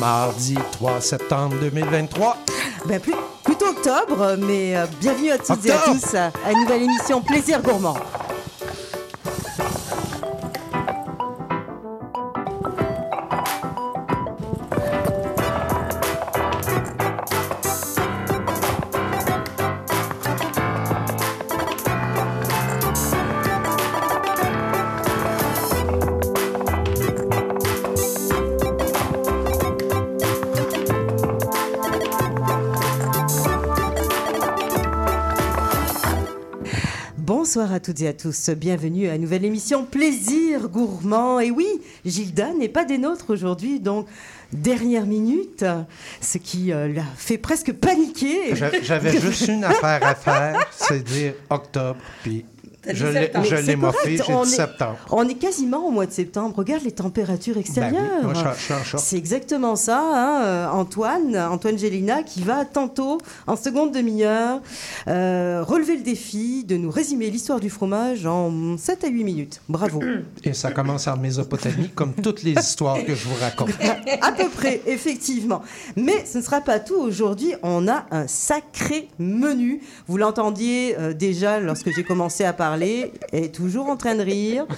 Mardi 3 septembre 2023. Ben, plus- plutôt octobre, mais euh, bienvenue à toutes et à tous à une nouvelle émission Plaisir Gourmand. Bonsoir à toutes et à tous, bienvenue à une nouvelle émission Plaisir Gourmand. Et oui, Gilda n'est pas des nôtres aujourd'hui, donc dernière minute, ce qui euh, l'a fait presque paniquer. J'a- J'avais juste une affaire à faire, c'est dire octobre, puis je l'ai je l'ai j'ai dit septembre. On est quasiment au mois de septembre. Regarde les températures Ben extérieures. oui, moi, je je. C'est exactement ça, hein, euh, Antoine, Antoine Gélina, qui va tantôt, en seconde demi-heure, euh, relever le défi de nous résumer l'histoire du fromage en 7 à 8 minutes. Bravo. Et ça commence en Mésopotamie, comme toutes les histoires que je vous raconte. à peu près, effectivement. Mais ce ne sera pas tout. Aujourd'hui, on a un sacré menu. Vous l'entendiez euh, déjà lorsque j'ai commencé à parler. Elle est toujours en train de rire.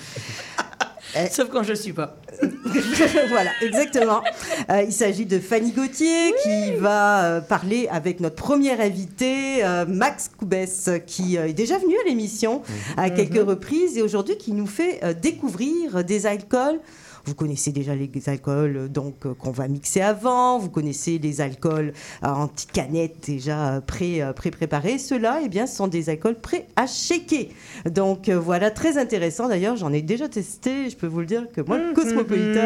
Sauf quand je suis pas. voilà, exactement. Euh, il s'agit de Fanny Gauthier qui va euh, parler avec notre première invité, euh, Max Coubès, qui est déjà venu à l'émission à quelques reprises et aujourd'hui qui nous fait découvrir des alcools. Vous connaissez déjà les alcools euh, donc euh, qu'on va mixer avant. Vous connaissez les alcools euh, en petites canettes déjà euh, pré euh, pré-préparés. Ceux-là, eh bien, ce sont des alcools prêts à shaker. Donc euh, voilà, très intéressant. D'ailleurs, j'en ai déjà testé. Je peux vous le dire que moi, le Cosmopolitan,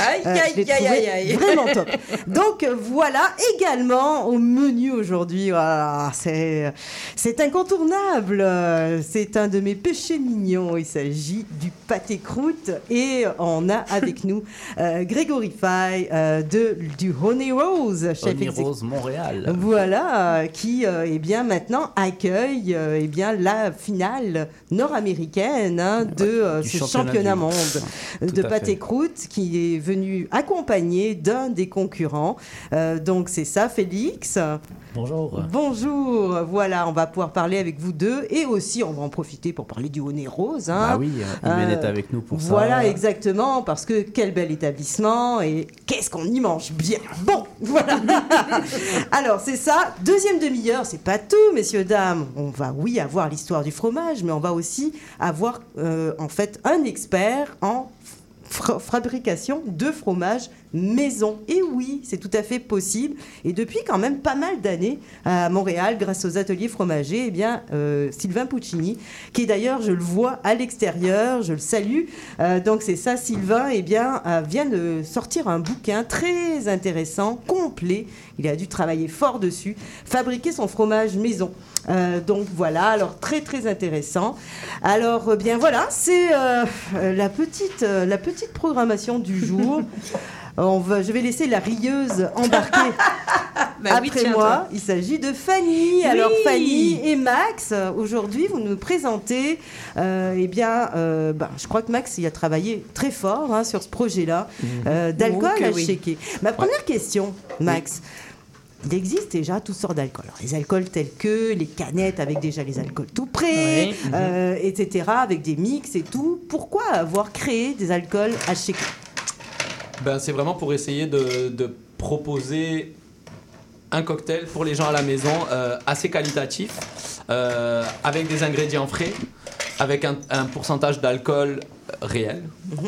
Aïe, euh, je l'ai trouvé Vraiment top. Donc euh, voilà, également au menu aujourd'hui, voilà, c'est incontournable. Euh, C'est un de mes péchés mignons. Il s'agit du pâté croûte et on a avec nous euh, Grégory Fay euh, de du Honey Rose, chef Honey. Rose Montréal. Voilà, euh, qui euh, eh bien maintenant accueille euh, eh bien la finale nord-américaine hein, de euh, ce championnat championnat monde Tout de pâté croûte qui est venu accompagné d'un des concurrents. Euh, donc c'est ça, Félix. Bonjour. Bonjour. Voilà, on va pouvoir parler avec vous deux et aussi on va en profiter pour parler du Honey Rose. hein. Ah oui, Imen Euh, est avec nous pour ça. Voilà, exactement, parce que quel bel établissement et qu'est-ce qu'on y mange bien. Bon, voilà. Alors, c'est ça. Deuxième demi-heure, c'est pas tout, messieurs, dames. On va, oui, avoir l'histoire du fromage, mais on va aussi avoir, euh, en fait, un expert en fabrication de fromage maison. Et oui, c'est tout à fait possible. Et depuis quand même pas mal d'années à Montréal, grâce aux ateliers fromagers, eh bien, euh, Sylvain Puccini, qui d'ailleurs, je le vois à l'extérieur, je le salue. Euh, donc c'est ça, Sylvain, eh bien, euh, vient de sortir un bouquin très intéressant, complet. Il a dû travailler fort dessus, fabriquer son fromage maison. Euh, donc voilà, alors très très intéressant. Alors euh, bien voilà, c'est euh, la petite euh, la petite programmation du jour. On va, je vais laisser la rieuse embarquer Bah oui, après tiens, moi. toi. Il s'agit de Fanny. Alors Fanny et Max, aujourd'hui, vous nous présentez. euh, eh bien, euh, ben, je crois que Max il a travaillé très fort hein, sur ce projet-là euh, d'alcool Oh à oui. shaker. Ma première question, Max. Il existe déjà toutes sortes d'alcools. Alors, Les alcools tels que les canettes avec déjà les alcools tout prêts, Oui. euh, etc., avec des mix et tout. Pourquoi avoir créé des alcools à shaker Ben, c'est vraiment pour essayer de, de proposer un cocktail pour les gens à la maison euh, assez qualitatif, euh, avec des ingrédients frais, avec un, un pourcentage d'alcool réel,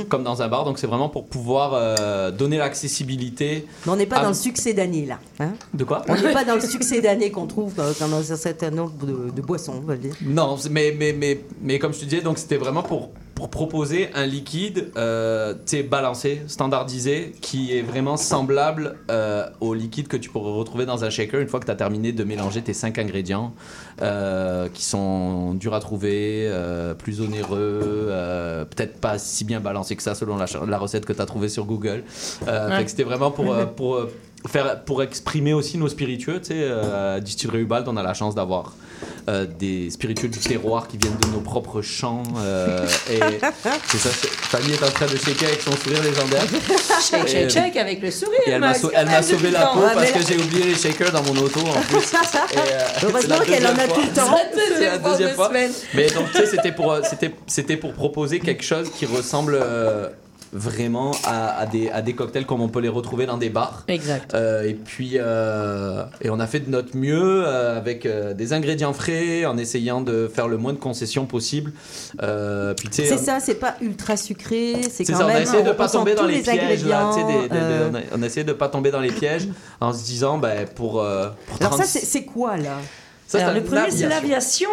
comme dans un bar. Donc c'est vraiment pour pouvoir euh, donner l'accessibilité. Mais on n'est pas dans le succès d'année là. hein? De quoi? On n'est pas dans le succès d'année qu'on trouve dans un certain nombre de, de boissons, on va dire. Non, mais, mais, mais, mais comme je te disais, donc c'était vraiment pour, pour proposer un liquide euh, tu sais, balancé, standardisé, qui est vraiment semblable euh, au liquide que tu pourrais retrouver dans un shaker une fois que tu as terminé de mélanger tes cinq ingrédients euh, qui sont durs à trouver, euh, plus onéreux, peut-être pas si bien balancés que ça selon la, la recette que tu as trouvée sur Google. Ouais. C'était vraiment pour, pour, faire, pour exprimer aussi nos spiritueux. Tu sais, euh, Distillerie Ubald, on a la chance d'avoir euh, des spiritueux du terroir qui viennent de nos propres champs. euh, et c'est ça, Fanny est en train de shaker avec son sourire légendaire. Shake, shake, shake avec le sourire. Et elle m'a sau- sauvé la peau parce mais que j'ai oublié les shakers dans mon auto en plus. Euh, Heureusement qu'elle en a tout le temps. C'est la deuxième de fois. Mais donc, tu sais, c'était pour, euh, c'était, pour proposer quelque chose qui ressemble vraiment à, à des, à des cocktails comme on peut les retrouver dans des bars. Exact. Euh, et puis, euh, et on a fait de notre mieux euh, avec euh, des ingrédients frais, en essayant de faire le moins de concessions possible. Euh, C'est on- ça, c'est pas ultra sucré, c'est c'est quand ça, on a même. essayé de pas tomber dans les, pièges là, des- des- on, a, on a essayé de pas tomber dans les pièges en se disant, ben, pour, euh, pour Alors 30 ça, c'est quoi là? Ça, Alors, c'est le premier, c'est l'aviation.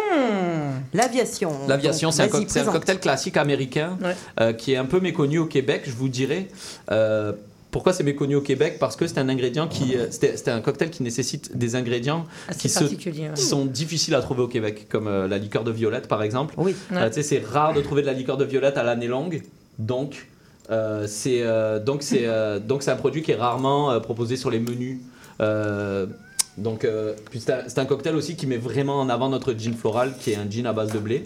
l'aviation. L'aviation. C'est un, cocktail classique américain Ouais. euh, qui est un peu méconnu au Québec, je vous dirais. Euh, pourquoi c'est méconnu au Québec? Parce que c'est un ingrédient qui, euh, c'était un cocktail qui nécessite des ingrédients Assez qui, se- particulier. ouais. qui sont difficiles à trouver au Québec, comme euh, la liqueur de violette par exemple. Oui. Ouais. Euh, tu sais, c'est rare de trouver de la liqueur de violette à l'année longue, donc euh, c'est euh, donc c'est euh, donc c'est un produit qui est rarement euh, proposé sur les menus. Euh, donc euh, puis c'est un, c'est un cocktail aussi qui met vraiment en avant notre gin floral, qui est un gin à base de blé.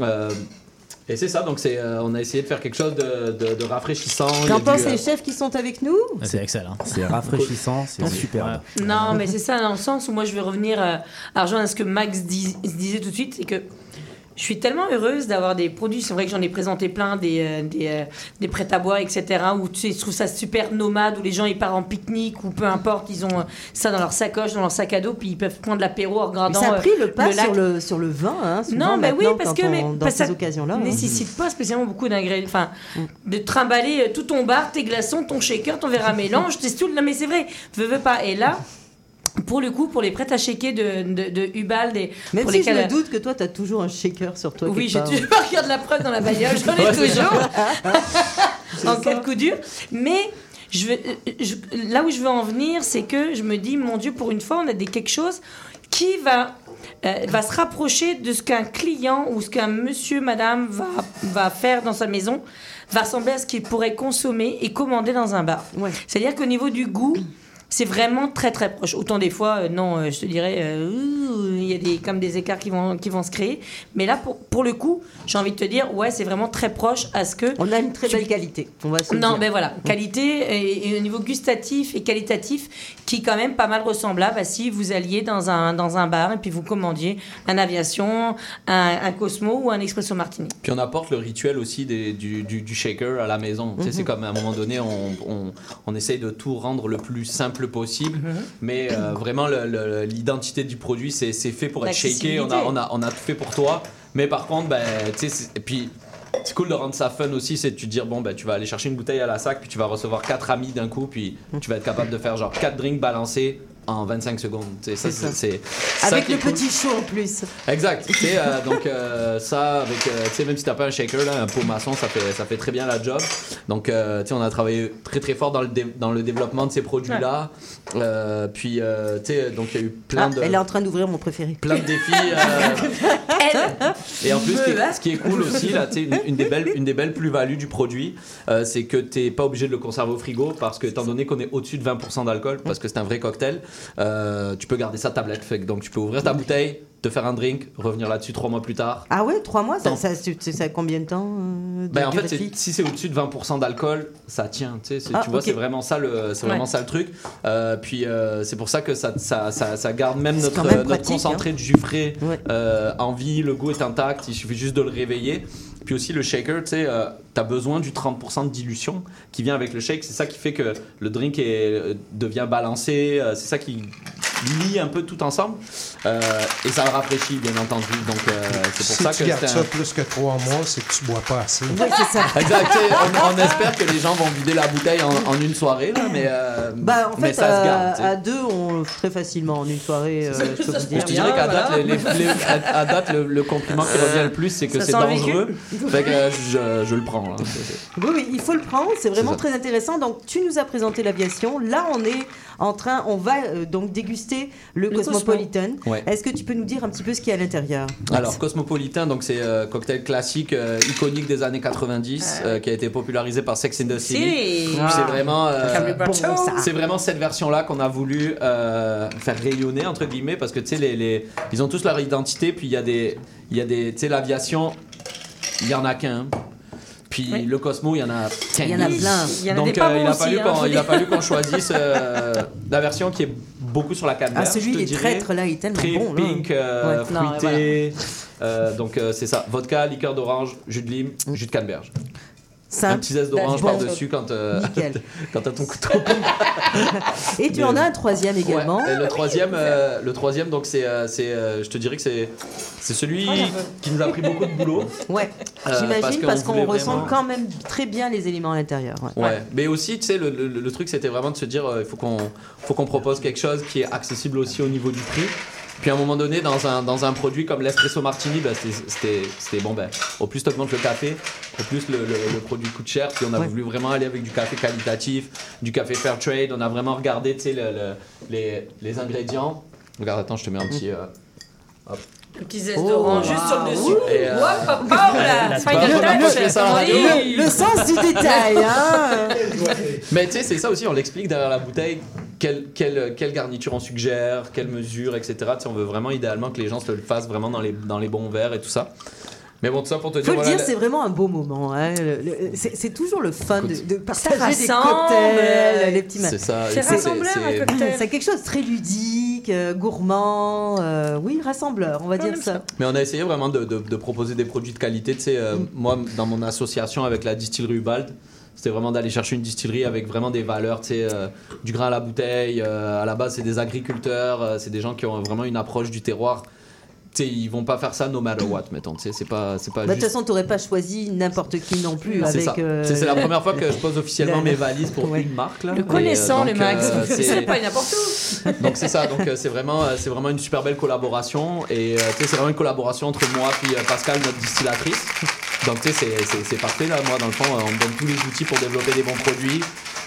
Euh, et c'est ça, donc c'est, euh, on a essayé de faire quelque chose de, de- de rafraîchissant. Qu'en pensent les chefs qui sont avec nous? C'est excellent. C'est rafraîchissant, c'est superbe. Non, mais c'est ça dans le sens où moi je vais revenir euh, à rejoindre ce que Max dis- disait tout de suite, c'est que je suis tellement heureuse d'avoir des produits. C'est vrai que j'en ai présenté plein, des, euh, des, euh, des prêts à boire, etc. Où tu sais, je trouve ça super nomade, où les gens ils partent en pique-nique ou peu importe, ils ont euh, ça dans leur sacoche, dans leur sac à dos, puis ils peuvent prendre l'apéro en Mais regardant. ça a pris le pas le sur, le, sur le vin, hein, souvent, Non, mais oui, parce que on- mais, dans parce que ces ça occasions-là. hein. nécessite pas spécialement beaucoup d'ingrédients. Enfin, de trimballer tout ton bar, tes glaçons, ton shaker, ton verre à mélange, tes stools. Non, mais c'est vrai, veux, veux pas. Et là. Pour le coup, pour les prêts à shaker de, de, de Ubald et Même pour si lesquels- je me doute que toi, tu as toujours un shaker sur toi. oui, j'ai toujours regarde la preuve dans la bagnole, j'en ai toujours en cas de coup dur. Mais je veux, euh, je- là où je veux en venir, c'est que je me dis, mon Dieu, pour une fois, on a des quelque chose qui va euh, va se rapprocher de ce qu'un client ou ce qu'un monsieur, madame va, va faire dans sa maison, va ressembler à ce qu'il pourrait consommer et commander dans un bar. Ouais. C'est-à-dire qu'au niveau du goût, c'est vraiment très très proche. Autant des fois, euh, non, euh, je te dirais, euh, il y a des, comme des écarts qui vont, qui vont se créer. Mais là, pour, pour le coup, j'ai envie de te dire, ouais, c'est vraiment très proche à ce que On a une très Tu- belle qualité. On va se non, dire. mais voilà, qualité et, et au niveau gustatif et qualitatif, qui est quand même pas mal ressemblable à si vous alliez dans un, dans un bar et puis vous commandiez un aviation, un, un Cosmo ou un Espresso Martini. Puis on apporte le rituel aussi des- du, du- du shaker à la maison. Tu sais, C'est comme à un moment donné, on, on, on essaye de tout rendre le plus simple possible, mais euh, vraiment l'identité du produit, c'est fait pour être shaké. On a, on, a, on a tout fait pour toi, mais par contre, ben, tu sais, et puis. C'est cool de rendre ça fun aussi, c'est de te dire bon ben tu vas aller chercher une bouteille à la sac, puis tu vas recevoir quatre amis d'un coup, puis tu vas être capable de faire genre quatre drinks balancés en 25 secondes. Ça, C'est ça. Avec le cool. petit chaud en plus. Exact. Euh, donc euh, ça, avec, euh, même si t'as pas un shaker, là, un pot maçon, ça fait, ça fait très bien la job. Donc, on a travaillé très très fort dans le, dé- dans le développement de ces produits-là. Puis, donc il y a eu plein Ah, de... Elle est en train d'ouvrir mon préféré. Plein de défis. et en plus, ce qui, est, ce qui est cool aussi, là, une, une des belles, une des belles plus-values du produit, c'est que t'es pas obligé de le conserver au frigo parce que, étant donné qu'on est au-dessus de 20% d'alcool, parce que c'est un vrai cocktail, euh, tu peux garder ça tablette. Fait que, donc, tu peux ouvrir ta bouteille, te faire un drink, revenir là-dessus trois mois plus tard. Ah ouais, trois mois, ça, ça, ça, ça a combien de temps euh, de Ben, en fait, c'est- si c'est au-dessus de 20% d'alcool, ça tient. Tu, sais, c'est- Ah, tu vois, ok. c'est vraiment ça le, c'est vraiment Ouais. ça le truc. Euh, puis euh, c'est pour ça que ça, ça, ça, ça garde même C'est notre, quand même notre pratique, concentré de jus frais Ouais. euh, en vie. Le goût est intact. Il suffit juste de le réveiller. Puis aussi le shaker, tu sais, tu as besoin du 30% de dilution qui vient avec le shake. C'est ça qui fait que le drink est, euh, devient balancé. euh, c'est ça qui, lie un peu tout ensemble. Euh, et ça le rafraîchit, bien entendu. Donc, euh, c'est pour Si ça tu que gardes c'est ça un- plus que trois mois, c'est que tu bois pas assez. Ouais, c'est ça. Exact. on, on espère que les gens vont vider la bouteille en, en une soirée, là, mais, euh, Bah, en mais fait, ça se garde. à deux, on très facilement en une soirée, euh, je peux vous dire. Je te dirais qu'à date, voilà. les- les- les- à, à date, le, le compliment qui revient le plus, c'est que c'est dangereux. Fait que euh, je, je le prends. là. C'est- Oui, oui, il faut le prendre, c'est vraiment très intéressant. Donc, tu nous as présenté l'aviation. Là, on est en train, on va euh, donc déguster le, Le Cosmopolitan. Ouais. Est-ce que tu peux nous dire un petit peu ce qu'il y a à l'intérieur? Alors, Cosmopolitan, donc c'est euh, cocktail classique, euh, iconique des années 90, euh, qui a été popularisé par Sex and the City. C'est vraiment, euh, ça. c'est vraiment cette version-là qu'on a voulu euh, faire rayonner entre guillemets, parce que tu sais, les, les- ils ont tous leur identité. Puis il y a des, il y a des, tu sais, l'aviation, il y en a qu'un. Puis Oui. le Cosmo, il y en a Il y en a quinze. plein. Il y en a Donc des pas euh, il, bons a aussi, fallu hein, qu'on, il a fallu qu'on choisisse euh, la version qui est beaucoup sur la canneberge. Ah, celui je te des dirais. traîtres, là, il est tellement Très bon. pink, euh, Ouais. Non, fruité. Euh, donc c'est ça, vodka, liqueur d'orange, jus de lime, jus de canneberge. Un Simple. petit zeste d'orange Bon. par-dessus quand, euh, quand t'as ton couteau. Et tu Mais- en as un troisième également. Ouais, et le troisième, euh, le troisième, donc c'est, euh, c'est, euh, je te dirais que c'est, c'est celui qui nous a pris beaucoup de boulot. Ouais, Euh, j'imagine parce qu'on ressent vraiment- quand même très bien les éléments à l'intérieur. ouais. Ouais. mais aussi, tu sais, le, le- le truc c'était vraiment de se dire, euh, il faut qu'on, faut qu'on propose quelque chose qui est accessible aussi au niveau du prix. Puis à un moment donné, dans un, dans un produit comme l'espresso martini, bah, c'était, bon, ben, au plus tu augmentes le café, au plus le, le- le produit coûte cher. Puis on a Ouais. voulu vraiment aller avec du café qualitatif, du café fair trade. On a vraiment regardé, le- le- les, les ingrédients. Regarde, attends, je te mets un petit. euh, Un petit zeste Oh, d'orange juste sur le dessus. Et, euh. La- Final la la radio. Oui. Le, le sens du détail, hein Mais tu sais, c'est ça aussi, on l'explique derrière la bouteille, quelle, quelle, quelle garniture on suggère, quelle mesure, etc. Tu sais, on veut vraiment idéalement que les gens se le fassent vraiment dans les, dans les bons verres et tout ça. Mais bon, tout ça pour te dire. Faut le voilà, dire, le- c'est vraiment un beau moment. hein. Le- le- C'est c'est toujours le fun de, de partager des cocktails, les petits c'est ça. C'est c'est- un cocktail. C'est quelque chose de très ludique, euh, gourmand, euh, oui, rassembleur, on va dire ça. ça. Mais on a essayé vraiment de, de- de proposer des produits de qualité. Tu sais, euh, moi, dans mon association avec la distillerie Ubald, c'était vraiment d'aller chercher une distillerie avec vraiment des valeurs, tu sais, euh, du grain à la bouteille. euh, à la base, c'est des agriculteurs, euh, c'est des gens qui ont vraiment une approche du terroir. Sais, ils vont pas faire ça no matter what, mettons. Tu sais, c'est pas, c'est pas Bah, De toute juste- façon, t'aurais pas choisi n'importe qui non plus C'est euh, C'est- la première fois que je pose officiellement mes valises pour Ouais. une marque. Là. Le euh, connaissant, le donc, Max. euh, C'est pas n'importe où. donc c'est ça. Donc c'est vraiment, c'est vraiment une super belle collaboration. Et c'est vraiment une collaboration entre moi puis Pascal, notre distillatrice. Donc tu sais, c'est- parfait là. Moi, dans le fond, on me donne tous les outils pour développer des bons produits.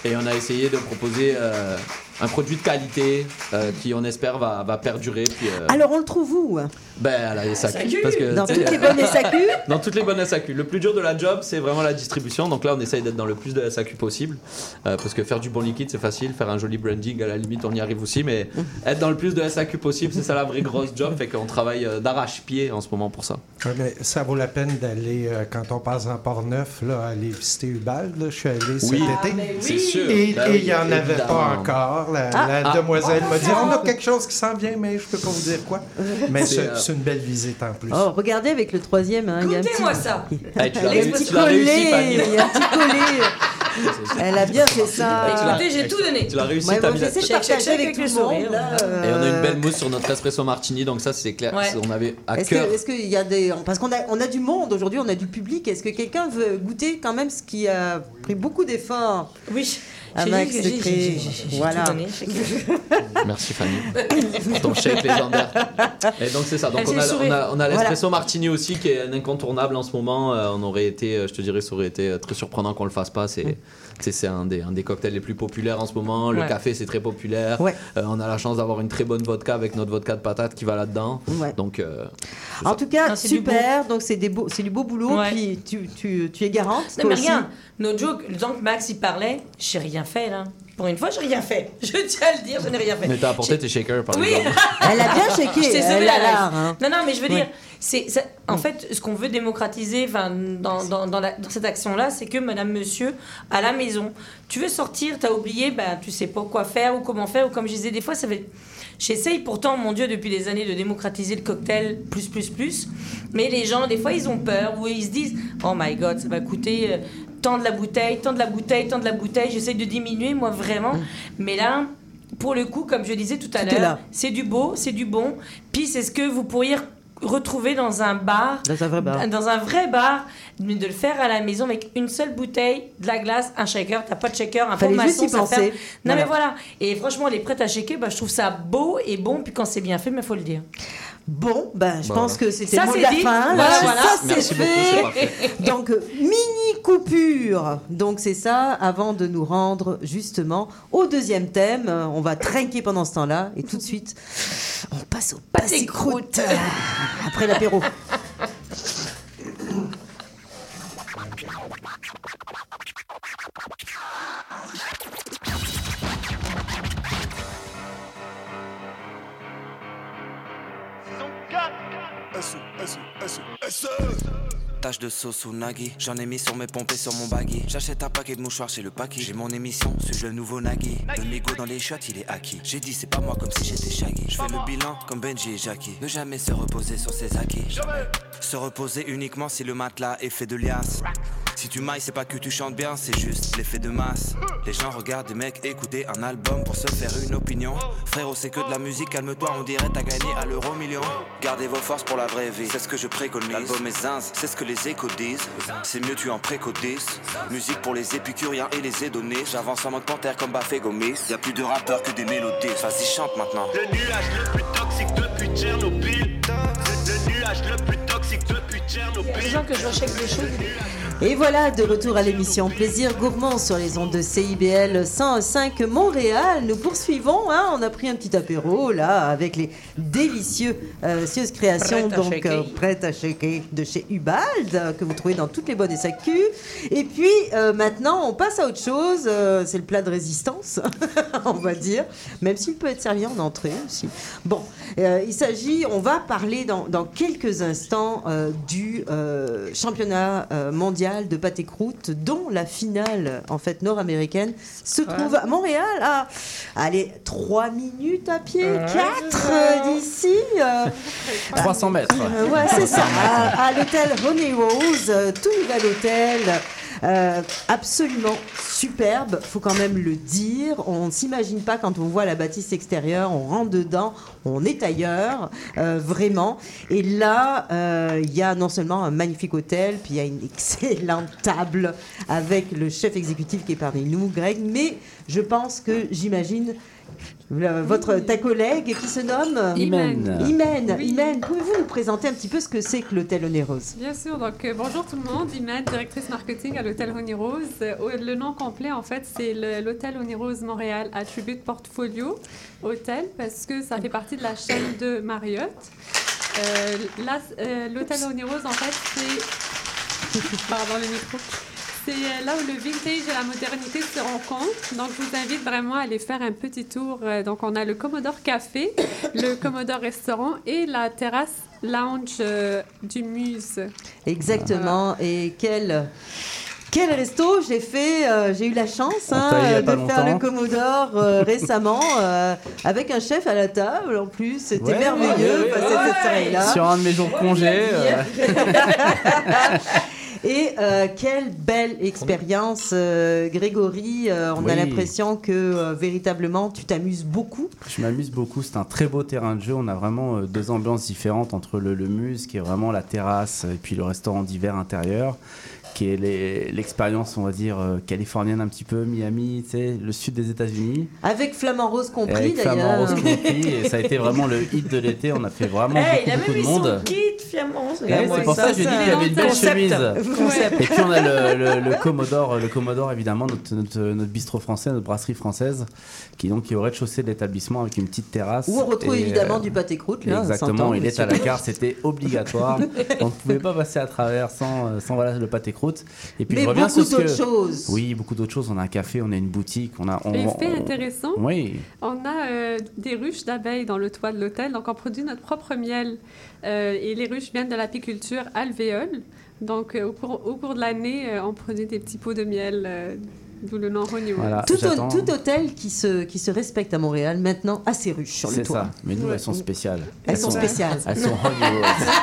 Et on a essayé de proposer euh, un produit de qualité euh, qui, on espère, va, va perdurer. Puis, euh, Alors, on le trouve où? Ben, à la SAQ. SAQ. Parce que, Dans toutes les bonnes SAQ dans toutes les bonnes SAQ. Le plus dur de la job, c'est vraiment la distribution. Donc là, on essaye d'être dans le plus de SAQ possible. Euh, parce que faire du bon liquide, c'est facile. Faire un joli branding, à la limite, on y arrive aussi. Mais être dans le plus de SAQ possible, c'est ça la vraie grosse job. Fait qu'on travaille euh, d'arrache-pied en ce moment pour ça. Ouais, mais ça vaut la peine d'aller, euh, quand on passe en Port-Neuf, là, aller visiter Ubald. Je suis allé Oui. cet été. C'est sûr. Et Ben oui, il n'y en avait évidemment. pas encore. La, Ah. la Ah. demoiselle m'a dit on a quelque chose qui s'en vient, mais je peux pas vous dire quoi. Mais C'est, c'est euh, c'est une belle visite en plus. Oh, regardez avec le troisième. Hein, il y a un petit- Goûtez-moi ça. Hey, tu l'as Il y a un réussi, petit tu l'as réussi, collet, Fanny. il y a un petit collet. Elle a bien fait ça. Écoutez, j'ai tout donné. Tu l'as réussi, Ouais, t'as mis la- partager avec avec tout le sourire. là, Et on a une euh, belle mousse sur notre espresso martini, donc ça c'est clair. Ouais. On avait à Est-ce que- est-ce qu'il y a des. Parce qu'on a, on a du monde aujourd'hui, on a du public. Est-ce que quelqu'un veut goûter quand même ce qui a pris beaucoup d'efforts? Oui. À J'ai Max de créer Voilà. donné. Merci Fanny. Ton shake légendaire. Et donc c'est ça. Donc on a, on a, on a Voilà. l'espresso martini aussi qui est un incontournable en ce moment. Euh, on aurait été, euh, je te dirais, ça aurait été euh, très surprenant qu'on le fasse pas. C'est, c'est un des, un des cocktails les plus populaires en ce moment. Le Ouais. café c'est très populaire. Ouais. Euh, on a la chance d'avoir une très bonne vodka avec notre vodka de patate qui va là-dedans. Ouais. Donc euh, En ça. tout cas, Non, c'est du super. Donc, c'est des beaux- c'est du beau boulot. Ouais. Puis, tu, tu, tu es garante. Non, mais aussi. rien. No joke, que Max y parlait, j'ai rien fait là. Pour une fois, j'ai rien fait. Je tiens à le dire, je n'ai rien fait. Mais t'as apporté tes shakers par Oui. exemple. Elle a bien shaké. Je t'ai sauvé Elle la a l'art. hein. Non, non, mais je veux Ouais. dire, c'est ça- en fait ce qu'on veut démocratiser, dans, dans, dans, la- dans cette action-là, c'est que Madame, Monsieur, à la maison, tu veux sortir, t'as oublié, ben tu sais pas quoi faire ou comment faire ou comme je disais des fois, ça fait. J'essaye pourtant, mon Dieu, depuis des années de démocratiser le cocktail plus plus plus, mais les gens des fois ils ont peur ou ils se disent, oh my God, ça va coûter. Tant de la bouteille, tant de la bouteille, tant de la bouteille. J'essaie de diminuer, moi, vraiment. Mais là, pour le coup, comme je disais tout à l'heure, c'est du beau, c'est du bon. Puis c'est ce que vous pourriez retrouver dans un bar, Dans un vrai bar. dans un vrai bar, mais de le faire à la maison avec une seule bouteille, de la glace, un shaker. T'as pas de shaker, un Fallait juste maçon, ça penser. Non Voilà. mais voilà. Et franchement, les prêtes à shaker, bah, je trouve ça beau et bon. Puis quand c'est bien fait, mais faut le dire. Bon, ben, je Bah, pense que c'était mot c'est de la dit. fin. Voilà, là. voilà. Ça, c'est fait. Donc, mini coupure. Donc, c'est ça, avant de nous rendre justement au deuxième thème. Euh, On va trinquer pendant ce temps-là. Et tout de suite, on passe au pâté croûte. Après l'apéro. Tache de sauce au nagui, j'en ai mis sur mes pompes et sur mon baggy. J'achète un paquet de mouchoirs chez le paquet. J'ai mon émission, suis le nouveau Nagui. Le mégot dans les shots, il est acquis. J'ai dit, c'est pas moi comme si j'étais Shaggy. Je fais le bilan comme Benji et Jackie. Ne jamais se reposer sur ses acquis. Jamais. Se reposer uniquement si le matelas est fait de liasse. Si tu mailles, c'est pas que tu chantes bien, c'est juste l'effet de masse. Les gens regardent des mecs écouter un album pour se faire une opinion. Frérot, c'est que de la musique, calme-toi, on dirait t'as gagné à l'euro million. Gardez vos forces pour la vraie vie, c'est ce que je préconise. L'album est zinz, c'est ce que les échos disent. C'est mieux, tu en précodises. Musique pour les épicuriens et les hédonistes. J'avance en mode panthère comme Bafé Gomis. Y a plus de rappeurs que des mélodies. Vas-y, chante maintenant. Le nuage le plus toxique depuis Tchernobyl. Les gens que je rechèque des choses. Et voilà, de retour à l'émission Plaisir Gourmand sur les ondes de CIBL 105 Montréal. Nous poursuivons, hein, on a pris un petit apéro là avec les délicieux euh, créations Prêtes à donc shaker. euh, prêtes à shaker de chez Ubald euh, que vous trouvez dans toutes les bonnes SAQ. Et puis euh, maintenant, on passe à autre chose. euh, c'est le plat de résistance, on va dire, même s'il peut être servi en entrée aussi. Bon, euh, il s'agit, on va parler dans, dans quelques instants euh, du euh, championnat euh, mondial de pâté croûte, dont la finale en fait nord-américaine se trouve à Montréal. À, allez, 3 minutes à pied, 4 d'ici. euh, 300 mètres. euh, ouais, c'est ça. À, à l'hôtel Honey Rose, tout nouvel hôtel. Euh, absolument superbe, faut quand même le dire. On ne s'imagine pas quand on voit la bâtisse extérieure, on rentre dedans, on est ailleurs, euh, vraiment. Et là, euh, il y a non seulement un magnifique hôtel, puis il y a une excellente table avec le chef exécutif qui est parmi nous, Greg. Mais je pense que j'imagine votre ta collègue qui se nomme Imen. Imen, Oui. Imen, pouvez-vous nous présenter un petit peu ce que c'est que l'hôtel Onéreuse Bien sûr, donc euh, bonjour tout le monde, Iman, directrice marketing à l'hôtel Honey Rose. Euh, le nom complet, en fait, c'est l'hôtel Honey Rose Montréal Attribute Portfolio Hôtel parce que ça fait partie de la chaîne de Marriott. Euh, euh, l'hôtel Honey Rose, en fait, c'est. Pardon, le micro. C'est euh, là où le vintage et la modernité se rencontrent. Donc, je vous invite vraiment à aller faire un petit tour. Euh, Donc, on a le Commodore Café, le Commodore Restaurant et la terrasse lounge euh, du Muse. Exactement. Et quel quel resto j'ai fait euh, J'ai eu la chance hein, de faire le. Commodore euh, récemment euh, avec un chef à la table. En plus, c'était Ouais, merveilleux ouais, ouais, passer cette soirée-là. Sur un de mes jours de congé. Et euh, quelle belle expérience, euh, Grégory. euh, on a l'impression que euh, véritablement tu t'amuses beaucoup. Je m'amuse beaucoup, c'est un très beau terrain de jeu. On a vraiment euh, deux ambiances différentes entre le, le Muse, qui est vraiment la terrasse, et puis le restaurant d'hiver intérieur, qui est l'expérience, on va dire, euh, californienne un petit peu, Miami, tu sais, le sud des États-Unis. Avec Flamand Rose compris Avec Flamand d'ailleurs. Rose compris, et ça a été vraiment le hit de l'été. On a fait vraiment Hey, il a beaucoup, de son Flamand. Ouais, c'est pour ça que j'ai dit qu'il y avait une belle chemise. Concept. Et puis on a le, le- le Commodore, le Commodore évidemment, notre, notre, notre bistrot français, notre brasserie française, qui donc qui est au rez-de-chaussée de l'établissement avec une petite terrasse. Où on retrouve Et, évidemment euh, du pâté croûte. Là, Exactement, il est à la carte, c'était obligatoire. on ne pouvait pas passer à travers sans, euh, sans voilà, le pâté croûte. Et puis Mais je reviens beaucoup sur ce que... d'autres choses. Oui, beaucoup d'autres choses. On a un café, on a une boutique, on a. On, Et on- fait on- intéressant, Oui. on a euh, des ruches d'abeilles dans le toit de l'hôtel. Donc, on produit notre propre miel. Euh, et les ruches viennent de l'apiculture alvéole. Donc, euh, au, cours, au cours de l'année, euh, on produit des petits pots de miel euh, d'où le nom Rose. Voilà, Tout, hôtel qui se, qui se respecte à Montréal maintenant a ses ruches sur le C'est toit. ça. Mais nous, Ouais. elles sont spéciales. Elles sont spéciales. Elles sont.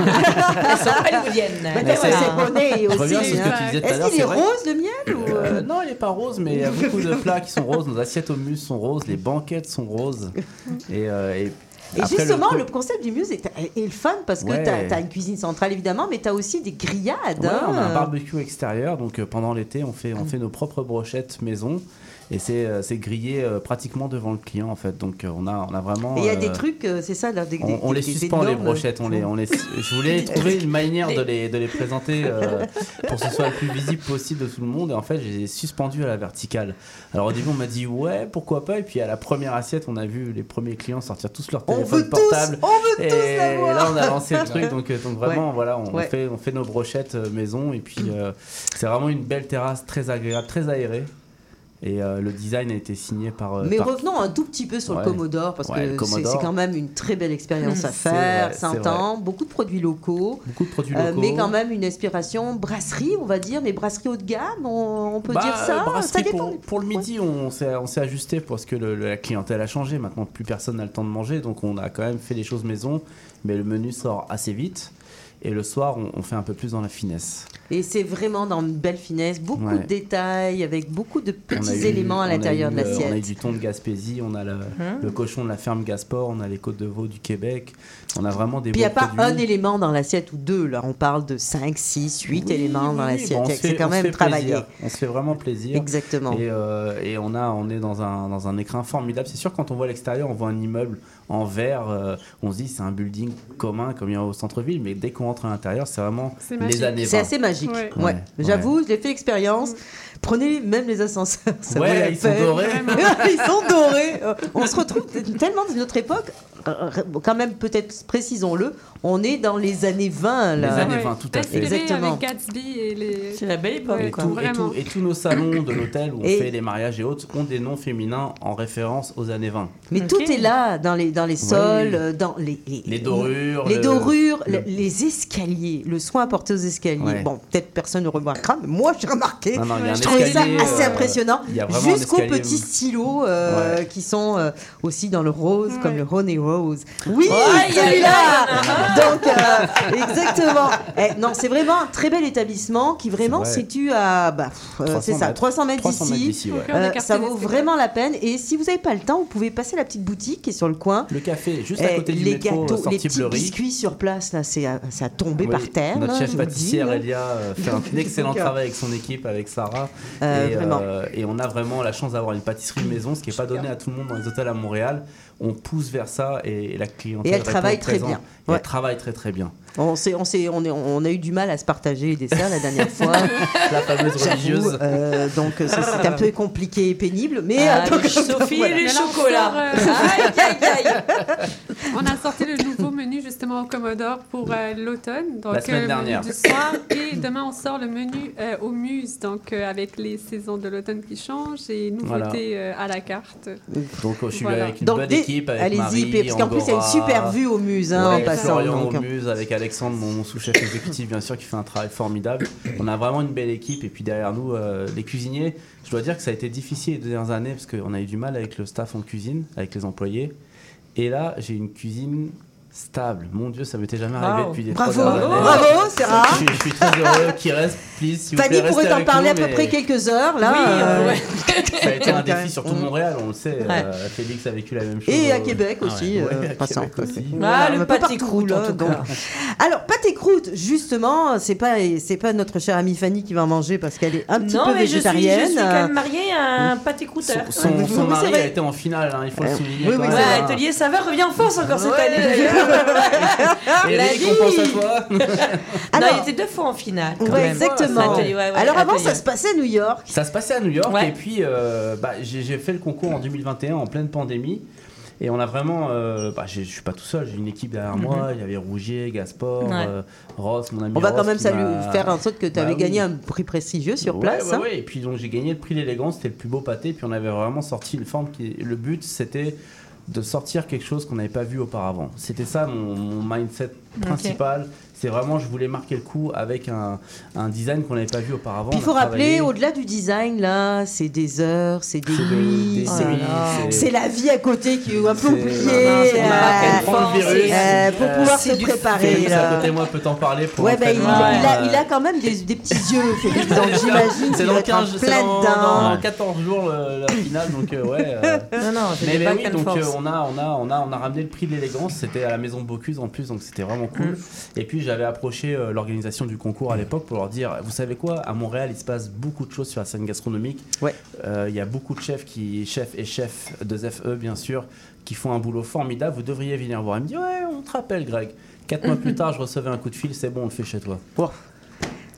Elles sont hollywoodiennes. Mais Mais c'est c'est- bonnet Je aussi. reviens sur ce que tu disais tout à Est-ce qu'il est c'est rose le miel ou non, il n'est pas rose, mais il y a beaucoup de plats qui sont roses. Nos assiettes au mus sont roses, les banquettes sont roses. Et, euh, et, Et après, justement, le, concept du muse est, est le fun parce que Ouais. tu as, une cuisine centrale évidemment, mais tu as aussi des grillades. Ouais, hein. on a un barbecue extérieur, donc euh, pendant l'été, on fait, on fait nos propres brochettes maison. Et c'est euh, c'est grillé euh, pratiquement devant le client en fait. Donc euh, on a, on a vraiment. Il y a euh, des trucs, euh, c'est ça, là, des, On, des- on les des suspend les brochettes, on les, on les, je voulais trouver une manière de les, de les présenter euh, pour que ce soit le plus visible possible de tout le monde et en fait je les ai suspendus à la verticale. Alors au début on m'a dit ouais pourquoi pas? Et puis à la première assiette on a vu les premiers clients sortir tous leur On téléphone veut tous, portable on veut et tous l'avoir. là on a lancé le truc donc, donc vraiment Ouais. voilà on, Ouais. fait, on fait nos brochettes euh, maison et puis euh, c'est vraiment une belle terrasse très agréable, très aérée. Et euh, le design a été signé par. euh, Mais par- revenons un tout petit peu sur Ouais. le Commodore parce Ouais, que c'est- Commodore. c'est quand même une très belle expérience à C'est faire, entend, beaucoup de produits locaux. Beaucoup de produits Euh, locaux. mais quand même une inspiration brasserie, on va dire, mais brasserie haut de gamme, on, on peut Bah, dire ça. brasserie, Ça dépend. Pour, pour le midi, on s'est on s'est ajusté parce que le- la clientèle a changé. Maintenant, plus personne n'a le temps de manger, donc on a quand même fait les choses maison, mais le menu sort assez vite. Et le soir, on, on fait un peu plus dans la finesse. Et c'est vraiment dans une belle finesse, beaucoup Ouais. de détails, avec beaucoup de petits éléments à l'intérieur eu, de euh, On a eu l'assiette. du thon de Gaspésie, on a le, Hein le cochon de la ferme Gasport, on a les côtes de veau du Québec. On a vraiment des Puis il n'y a pas produits. un élément dans l'assiette ou deux, là on parle de 5, 6, 8 Oui, éléments dans l'assiette. bon, c'est quand même travaillé. plaisir. On se fait vraiment plaisir. Exactement. Et, euh, et on, a, on est dans un, dans un écrin formidable. C'est sûr, quand on voit l'extérieur, on voit un immeuble en verre. euh, on se dit c'est un building commun comme il y a au centre-ville. Mais dès qu'on rentre à l'intérieur, c'est vraiment C'est les magique. années 20. C'est assez magique. Ouais. Ouais. Ouais, J'avoue, j'ai fait l'expérience. Prenez même les ascenseurs. Ça Ouais, ils sont dorés. ils sont dorés. Euh, On se retrouve tellement dans notre époque. euh, Quand même, peut-être précisons-le, on est dans les années 20. Là. Les années 20, tout à fait. Inspiré Exactement. avec Gatsby et les. C'est la belle époque, Ouais, Et, tout- et, tout- et tous nos salons de l'hôtel où on Et- fait les mariages et autres ont des noms féminins en référence aux années 20. Mais tout est là, dans les, dans les sols, Oui. euh, dans les, Les dorures, les, le- dorures, le- le- les escaliers, le soin apporté aux escaliers. Ouais. Bon, peut-être personne ne remarquera, mais moi j'ai remarqué. Non, non, je trouvais ça escalier, assez euh, impressionnant. il y a vraiment un Jusqu'aux petits stylos euh, qui sont euh, aussi dans le rose, comme le Honey Rose. Oui, Ouais, y a- celui-là Donc, euh, exactement. Eh, non, c'est vraiment un très bel établissement qui vraiment se vrai. situe à, bah, pff, euh, 300 c'est ça, mètres. 300 mètres 300 mètres d'ici. ouais. Euh, ça vaut vraiment la peine. Et si vous n'avez pas le temps, vous pouvez passer à la petite boutique qui est sur le coin. Le café, juste à Eh, côté du les métro, gâteaux, les sortie petits biscuits sur place, là, c'est à, c'est à tomber Oui, par terre. Notre chef pâtissière. Elia euh, fait un excellent euh, travail avec son équipe, avec Sarah. Euh, et, on a vraiment la chance d'avoir une pâtisserie maison, ce qui n'est pas donné à tout le monde dans les hôtels à Montréal. On pousse vers ça et la clientèle Et elle travaille très bien. Elle travaille très très bien. On, s'est- on, s'est- on, est- on a eu du mal à se partager les desserts la dernière fois. La fameuse religieuse. euh, donc ça, c'était un peu compliqué et pénible. Mais Ah, donc, Sophie voilà. et les chocolats. sort, euh, Aïe, aïe, aïe. On a sorti le nouveau justement au Commodore pour euh, l'automne. Donc, La semaine euh, dernière. du soir. Et demain, on sort le menu euh, au Muse, donc euh, avec les saisons de l'automne qui changent et nouveautés euh, à la carte. Donc je suis Voilà. avec une Donc, bonne équipe, allez-y, parce qu'en plus, il y a une super vue au muse hein, Ouais, en passant. Florian donc. au Muse avec Alexandre, mon sous-chef exécutif, bien sûr, qui fait un travail formidable. On a vraiment une belle équipe. Et puis derrière nous, euh, les cuisiniers, je dois dire que ça a été difficile les deux dernières années parce qu'on a eu du mal avec le staff en cuisine, avec les employés. Et là, j'ai une cuisine stable. Mon Dieu, ça m'était jamais arrivé Wow. depuis des Bravo, trois dernières années. bravo, c'est Je rare. suis, je suis très heureux qu'il reste, please, Fanny pourrait t'en parler nous, à peu mais près quelques heures là. Oui, euh, ouais. Ça a été un défi sur tout Montréal, on le sait. Ouais. Euh, Félix a vécu la même chose. Et à Québec aussi, euh, Ah, le pâté croûte, en là, tout donc. cas. Alors, pâté croûte, justement, c'est pas, c'est pas notre chère amie Fanny qui va en manger parce qu'elle est un petit Non, peu mais je suis, je végétarienne. suis quand même mariée à un pâté croûteur. Son, son- son mari c'est vrai. a été en finale, hein, il faut le Euh, souligner. oui, oui. Atelier Saveur revient en force encore cette année d'ailleurs. Eric, on pense à toi. non, Alors- il était deux fois en finale. quand Ouais, même. exactement. Atelier, ouais, ouais, Alors avant, ça se passait à New York. Ça se passait à New York Ouais. et puis euh, bah, j'ai j'ai fait le concours en 2021 en pleine pandémie. Et on a vraiment. euh, bah, je suis pas tout seul, j'ai une équipe derrière moi. Il y avait Rougier, Gaspard. Ouais. euh, Ross, mon ami. On va quand même saluer, faire en sorte que tu avais Bah oui. gagné un prix prestigieux sur Ouais, place. ouais, hein. ouais. Et puis donc j'ai gagné le prix l'élégance, c'était le plus beau pâté. Puis on avait vraiment sorti une forme qui. Le but c'était de sortir quelque chose qu'on n'avait pas vu auparavant. C'était ça mon, mon mindset principal. C'est vraiment, je voulais marquer le coup avec un, un design qu'on n'avait pas vu auparavant. Il faut a rappeler, travaillé- au-delà du design, là, c'est des heures, c'est des nuits, des c'est- la vie à côté qui est un peu oubliée. Pour pouvoir se préparer. À côté de moi peut t'en parler pour Ouais, bah, il, a, il a quand même des, des petits yeux, Félix, donc j'imagine C'est qu'il être en 15 c'est plein dans- dedans. dans 14 jours le- la finale, donc euh, ouais. euh, Non, non, c'est mais, back oui, donc euh, on, a, on, a, on, a, on a ramené le prix de l'élégance, c'était à la maison Bocuse en plus, donc c'était vraiment cool. Mm. Et puis j'avais approché euh, l'organisation du concours à l'époque pour leur dire Vous savez quoi, à Montréal, il se passe beaucoup de choses sur la scène gastronomique. Ouais. Euh, Il y a beaucoup de chefs, qui, chefs et chefs de FE, bien sûr, qui font un boulot formidable. Vous devriez venir voir. Il me dit Ouais, on te rappelle, Greg. Quatre mois plus tard, je recevais un coup de fil C'est bon, on le fait chez toi.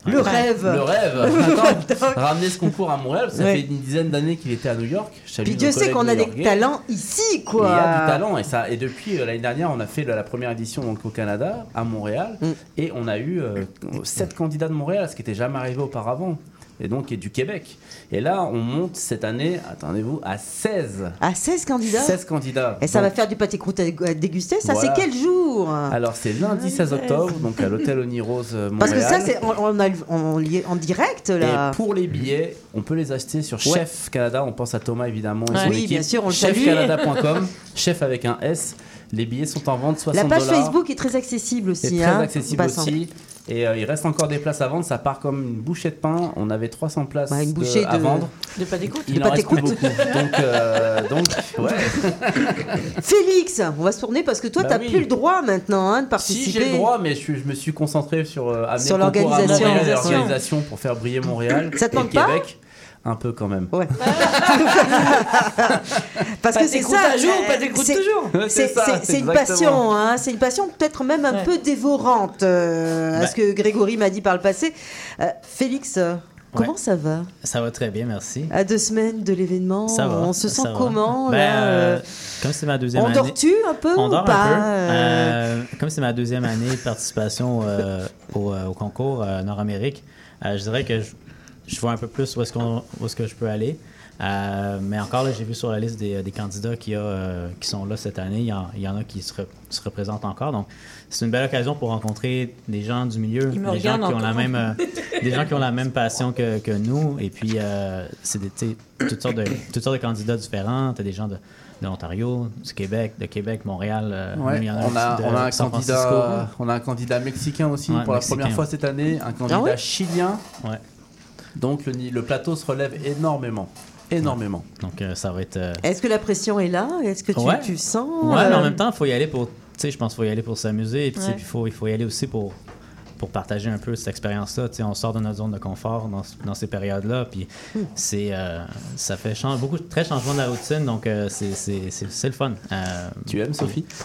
Le rêve. Le rêve. Attends, ramener ce concours à Montréal, ça Ouais. fait une dizaine d'années qu'il était à New York. Puis Dieu sait qu'on a des talents ici, Et Il y quoi. a du talent et ça et depuis euh, l'année dernière on a fait la, la première édition donc au Canada à Montréal Mm. et on a eu euh, sept candidats de Montréal ce qui n'était jamais arrivé auparavant et donc et du Québec et là on monte cette année attendez-vous à 16 À 16 candidats 16 candidats Et ça Donc, va faire du pâté croûte à déguster Ça, Voilà. c'est quel jour alors c'est lundi 16 octobre donc à l'hôtel Onirose euh, Parce Montréal que ça, c'est, on, on a, on, lit en direct, là. Et pour les billets, on peut les acheter sur Ouais. Chef Canada. On pense à Thomas évidemment et Ouais. son Oui, équipe. bien sûr, on le. Chefcanada.com, chef avec un S. Les billets sont en vente 60 La page. Facebook est très accessible aussi. Très hein, accessible aussi. Et euh, il reste encore des places à vendre. Ça part comme une bouchée de pain. On avait 300 places Ouais, une de- bouchée à de- vendre. De pâté croûte Il De en pâté reste plus croûte. beaucoup. Donc, euh, donc ouais. Félix, on va se tourner parce que toi, Bah t'as oui. plus le droit maintenant hein, de Si participer. j'ai le droit, mais je, me suis concentré sur euh, Sur à l'organisation. Pour faire briller Montréal Ça te et manque pas Québec. Un peu quand même. Ouais. Parce que c'est ça. un jour, pâté croûte c'est- toujours. C'est c'est ça, c'est- c'est une passion, hein, c'est une passion peut-être même un Ouais. peu dévorante, euh, à Ben. ce que Grégory m'a dit par le passé. Euh, Félix, euh, comment ça va? Ça va très bien, merci. À deux semaines de l'événement, Ça va. on se sent ça va. comment Ben, là, euh, Comme c'est ma deuxième On année. dort-tu un peu On ou dort pas un peu. comme c'est ma deuxième année de participation euh, au, au concours euh, Nord-Amérique, euh, je dirais que je, je vois un peu plus où est-ce, qu'on, où est-ce que je peux aller. Euh, mais encore, là, j'ai vu sur la liste des, des candidats qui, a, euh, qui sont là cette année. Il y en, il y en a qui se, re- se représentent encore. Donc, c'est une belle occasion pour rencontrer des gens du milieu, Ils me des gens regardent qui ont la encore. même, euh, des gens qui ont la même passion que, que nous. Et puis, euh, c'est des, toutes, sortes de, toutes sortes de candidats différents. Tu as des gens de, de l'Ontario, du Québec, de Québec, Montréal. Ouais, même il y en a on, a, aussi de on, a un San candidat, on a un candidat mexicain aussi Ouais, pour mexicain. la première fois cette année, un candidat Ah chilien. Ouais. Donc le, plateau se relève énormément. Énormément. Donc, euh, ça va être. euh, Est-ce que la pression est là? Est-ce que tu, Ouais. tu sens Ouais, mais en euh, même temps, il faut y aller pour. Tu sais, je pense qu'il faut y aller pour s'amuser. Et puis, Ouais. il faut, il faut y aller aussi pour, pour partager un peu cette expérience-là. Tu sais, on sort de notre zone de confort dans, dans ces périodes-là. Puis, Hmm. c'est, euh, ça fait change, beaucoup de très changement de la routine. Donc, euh, c'est, c'est, c'est, c'est le fun. Euh, Tu aimes Sophie?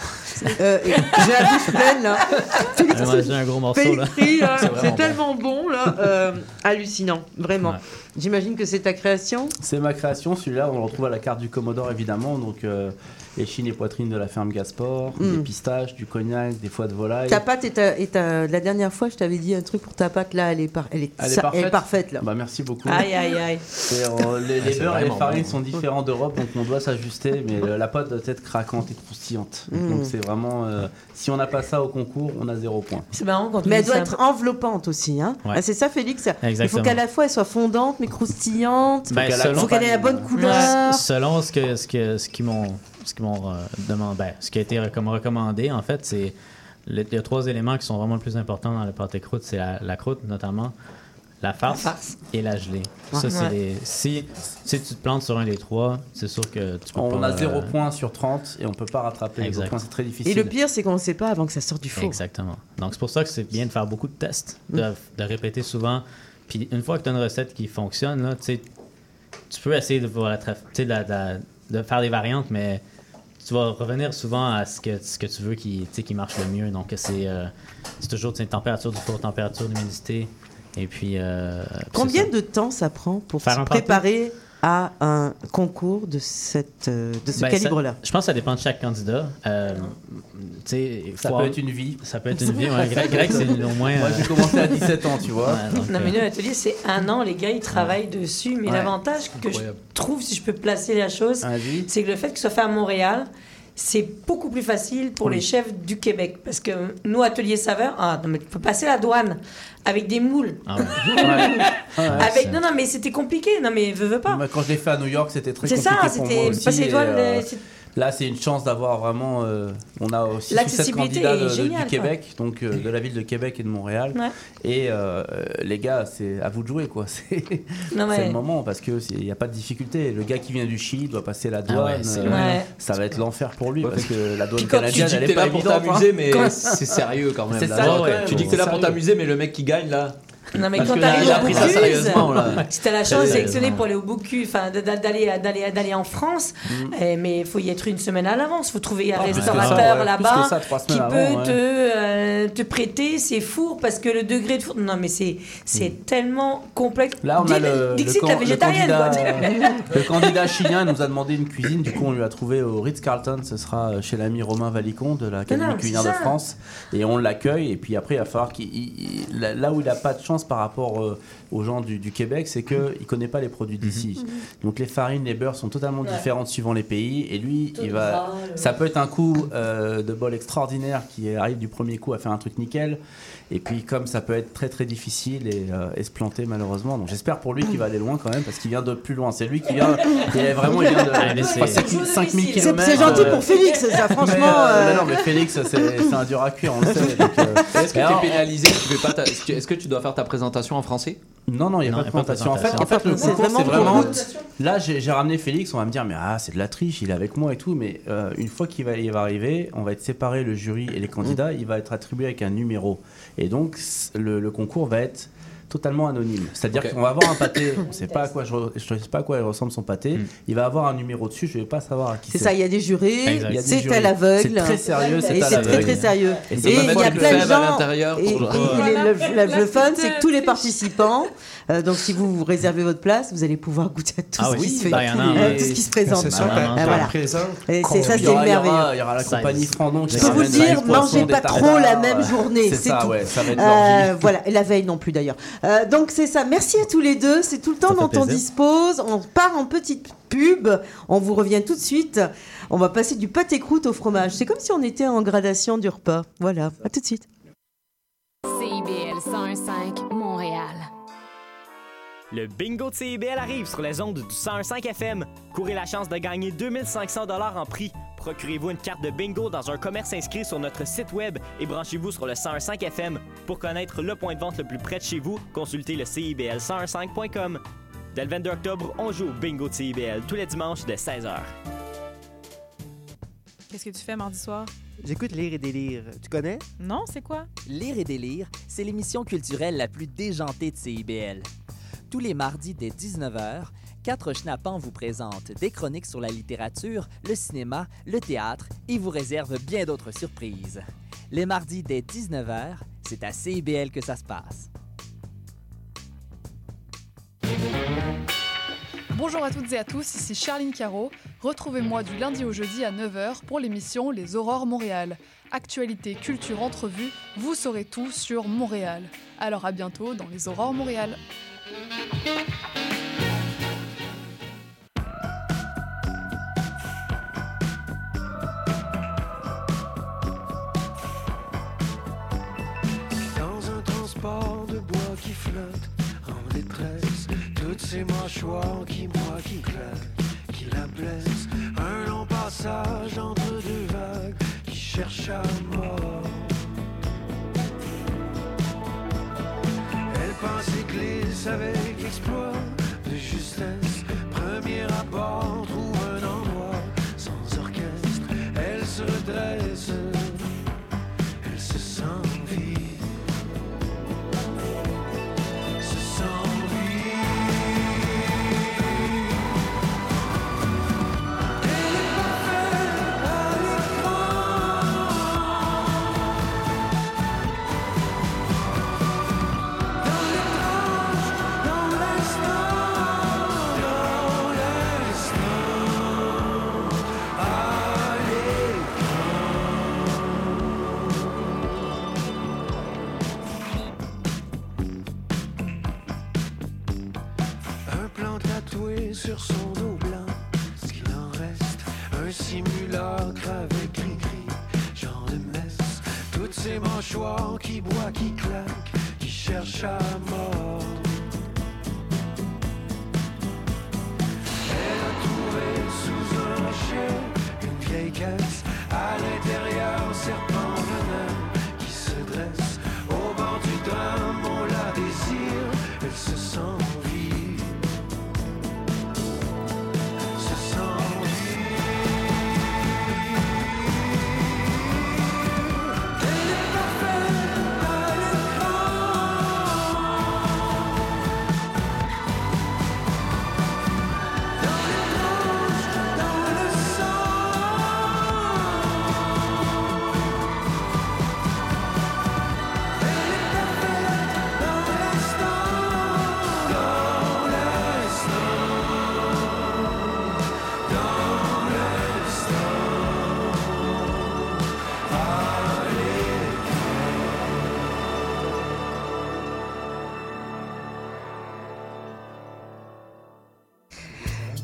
Euh, J'ai la bouche pleine là. Félix, j'ai un gros morceau, là. C'est vraiment c'est bon. tellement bon là, euh, hallucinant, vraiment. Ouais. J'imagine que c'est ta création. C'est ma création, celui-là on le retrouve à la carte du Commodore évidemment. Donc euh, échine et poitrine de la ferme Gasport, Mm. des pistaches, du cognac, des foies de volaille. Ta pâte est, la dernière fois, je t'avais dit un truc pour ta pâte là, elle est, par- elle est, Elle est ça- parfaite. elle est parfaite là. Bah merci beaucoup. Aïe, aïe, aïe. Euh, les les c'est beurres et les farines bon. sont différents d'Europe, donc on doit s'ajuster, mais euh, la pâte doit être craquante et croustillante. Mm. Donc c'est vraiment, euh, si on n'a pas ça au concours, on a zéro point. C'est marrant quand Mais elle doit ça. être enveloppante aussi, hein. Ouais. Ah, c'est ça, Félix. Il faut qu'à la fois elle soit fondante mais croustillante. Ben, qu'elle Il faut qu'elle ait la bonne couleur. Selon ce que ce que ce qu'ils m'ont ce qu'ils m'ont euh, demandé, ben, ce qui a été recomm- recommandé en fait, c'est le- il y a trois éléments qui sont vraiment le plus importants dans le pâté croûte, c'est la, la croûte notamment, la farce, La farce. et la gelée. Ouais. Ça c'est Ouais. les si si tu te plantes sur un des trois, c'est sûr que tu peux On pas, a zéro euh, point sur 30 et on peut pas rattraper les Exact. autres points, c'est très difficile. Et le pire, c'est qu'on ne sait pas avant que ça sorte du four. Exactement. Donc, c'est pour ça que c'est bien de faire beaucoup de tests, de, Mm. de répéter souvent. Puis, une fois que tu as une recette qui fonctionne, là, tu peux essayer de, de, de de faire des variantes, mais tu vas revenir souvent à ce que, ce que tu veux qui, qui marche le mieux. Donc, c'est euh, c'est toujours sais, température du four, température d'humidité. Et puis. euh, Combien de temps ça prend pour préparer à un concours de, cette, euh, de ce Ben, calibre-là Je pense que ça dépend de chaque candidat. Euh, Ça faut peut être une vie. Ça peut être une vie. ouais. Greg, Greg, c'est au moins. Moi j'ai commencé à 17 ans, tu vois. ouais, donc, Non, mais euh, nous, l'atelier, c'est un an, les gars, ils travaillent dessus. Mais Ouais. l'avantage que je trouve, si je peux placer la chose, c'est que le fait que ce soit fait à Montréal, c'est beaucoup plus facile pour Oui. les chefs du Québec. Parce que nous, Atelier Saveur, ah, non, mais tu peux passer la douane avec des moules. Ah ouais. avec, non, non, mais c'était compliqué. Non, mais veux, veux pas. Quand je l'ai fait à New York, c'était très C'est compliqué ça, pour c'était passer les douanes, euh, c'est- Là, c'est une chance d'avoir vraiment. euh, on a aussi sept candidats de- du quoi. Québec, donc euh, de la ville de Québec et de Montréal. Ouais. Et euh, les gars, c'est à vous de jouer, quoi. C'est Non, c'est mais- le moment parce que il n'y a pas de difficulté. Le gars qui vient du Chili doit passer la douane. ouais, euh, Ouais. Ça va être l'enfer pour lui parce que la douane Puis quand canadienne, tu dis elle est pas là pour évidente, t'amuser, hein. mais c'est sérieux quand même. C'est là. ça, Ouais, quand ouais. même, Tu dis que t'es là pour t'amuser, mais le mec qui gagne là. Non, mais Parce quand t'arrives au Bocuse, si t'as la chance de sélectionner pour aller au Bocuse, enfin d'aller d'aller d'aller en France, eh, mais il faut y être une semaine à l'avance. Il faut trouver un Ah, restaurateur ouais. là-bas qui peut ouais. te euh, te prêter ses fours parce que le degré de four. Non, mais c'est c'est tellement complexe. Là, on a le, Dixit, le, la can- le végétarienne. candidat, le candidat chilien nous a demandé une cuisine. Du coup, on lui a trouvé au Ritz-Carlton. Ce sera chez l'ami Romain Valicon de l'Académie culinaire de. France. Et on l'accueille. Et puis après, il va falloir qu'il. il- il- là là où il n'a pas de chance par rapport euh, aux gens du, du Québec, c'est qu'il ne connaît pas les produits d'ici. Mhm. Donc les farines, les beurres sont totalement Ouais. différentes suivant les pays. Et lui, Tout il va. Ça peut être un coup euh, de bol extraordinaire qui arrive du premier coup à faire un truc nickel. Et puis comme ça peut être très très difficile et, euh, et se planter malheureusement. Donc j'espère pour lui qu'il va aller loin quand même parce qu'il vient de plus loin. C'est lui qui vient. Il est vraiment il vient de Ah, mais je c'est- crois, 5000 5000 C'est- km. c'est gentil pour Félix, ça, franchement, Mais, euh, euh, non, mais Félix, c'est c'est un dur à cuire, on le sait. euh, Est-ce que alors, tu es pénalisé Est-ce que- tu dois faire ta présentation en français? Non, non, il n'y a Non, pas de il y a pas de présentation. En fait, en fait, le C'est concours, vraiment. Là, j'ai ramené Félix, on va me dire, mais ah, c'est de la triche, il est avec moi et tout. Mais euh, une fois qu'il va, il va arriver, on va être séparé, le jury et les candidats, il va être attribué avec un numéro. Et donc, le, le concours va être totalement anonyme. C'est-à-dire qu'on va avoir un pâté, on ne sait pas à quoi je, re- je sais pas à quoi il ressemble son pâté. Il va avoir un numéro dessus, je ne vais pas savoir à qui C'est ça, il y a des jurés, c'est à l'aveugle. C'est très sérieux, c'est c'est très très sérieux. Et c'est il y a plein le de gens. Et, le, le- le fun, c'est que tous les participants, euh, donc si vous vous réservez votre place, vous allez pouvoir goûter à tout, Ah ce, oui, qui se fait, bah, euh, tout ce qui se présente. C'est Ah, c'est ça, Il y c'est aura- il y merveilleux. aura- Il y aura la compagnie c'est- Frandon qui Je peux vous dire, mangez pas trop la même journée, C'est c'est ça, tout. ouais, ça va être Euh, voilà, et la veille non plus d'ailleurs. Euh, donc c'est ça. Merci à tous les deux. C'est tout le temps dont on dispose. On part en petite pub. On vous revient tout de suite. On va passer du pâté croûte au fromage. C'est comme si on était en gradation du repas. Voilà. À tout de suite. CIBL 101.5 Montréal. Le bingo de CIBL arrive sur les ondes du 101.5 FM. Courez la chance de gagner 2500 dollars en prix. Procurez-vous une carte de bingo dans un commerce inscrit sur notre site web et branchez-vous sur le 101.5 FM. Pour connaître le point de vente le plus près de chez vous, consultez le CIBL1015.com. Dès le 22 octobre, on joue au bingo de CIBL tous les dimanches de 16h. Qu'est-ce que tu fais mardi soir? J'écoute Lire et délire. Tu connais? Non, c'est quoi? Lire et délire, c'est l'émission culturelle la plus déjantée de CIBL. Tous les mardis dès 19h, quatre schnappants vous présentent des chroniques sur la littérature, le cinéma, le théâtre et vous réservent bien d'autres surprises. Les mardis dès 19h, c'est à CIBL que ça se passe. Bonjour à toutes et à tous, ici Charline Caro. Retrouvez-moi du lundi au jeudi à 9h pour l'émission Les Aurores Montréal. Actualité, culture, entrevue, vous saurez tout sur Montréal. Alors à bientôt dans Les Aurores Montréal. De bois qui flotte en détresse, toutes ces mâchoires qui moi qui claquent, qui la blessent. Un long passage entre deux vagues qui cherche à mort. Elle pense et glisse avec exploit de justesse. Premier abord, trouve un endroit sans orchestre. Elle se redresse,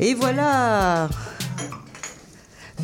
Et voilà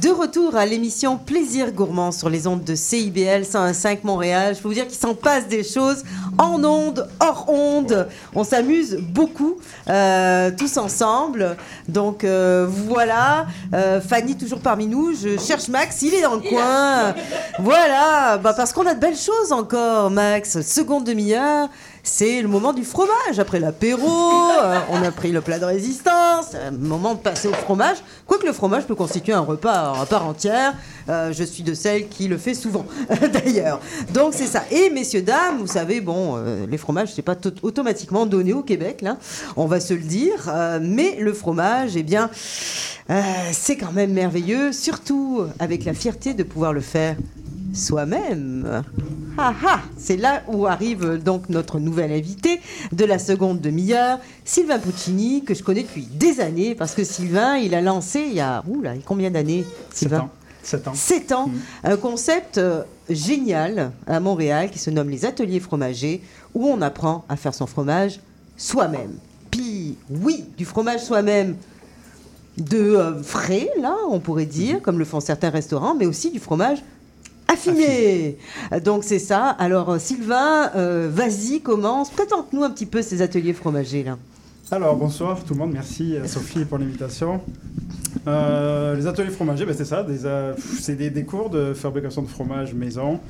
de retour à l'émission Plaisir Gourmand sur les ondes de CIBL 101.5 Montréal. Je peux vous dire qu'il s'en passe des choses en ondes, hors ondes. On s'amuse beaucoup euh, tous ensemble. Donc euh, voilà, Euh, Fanny toujours parmi nous. Je cherche Max, il est dans le coin. Voilà, bah, parce qu'on a de belles choses encore, Max. Seconde demi-heure. C'est le moment du fromage. Après l'apéro, euh, on a pris le plat de résistance. Le moment de passer au fromage. Quoique le fromage peut constituer un repas à part entière. Euh, je suis de celles qui le fait souvent, d'ailleurs. Donc c'est ça. Et messieurs, dames, vous savez, bon, euh, les fromages, c'est pas automatiquement donné au Québec, là. On va se le dire. Euh, mais le fromage, eh bien, euh, c'est quand même merveilleux, surtout avec la fierté de pouvoir le faire soi-même. Ah ah, c'est là où arrive donc notre nouvel invité de la seconde demi-heure, Sylvain Puccini, que je connais depuis des années, parce que Sylvain, il a lancé il y a, oula, combien d'années, Sylvain? 7 ans. 7 ans. Un concept euh, génial à Montréal qui se nomme les ateliers fromagers, où on apprend à faire son fromage soi-même. Puis, oui, du fromage soi-même de euh, frais, là, on pourrait dire, comme le font certains restaurants, mais aussi du fromage affiné. Euh, Donc c'est ça. Alors euh, Sylvain, euh, vas-y, commence. Présente-nous un petit peu ces ateliers fromagers là. Alors bonsoir tout le monde, merci à Sophie pour l'invitation. Euh, les ateliers fromagers, ben, c'est ça, des, euh, c'est des, des cours de fabrication de fromage maison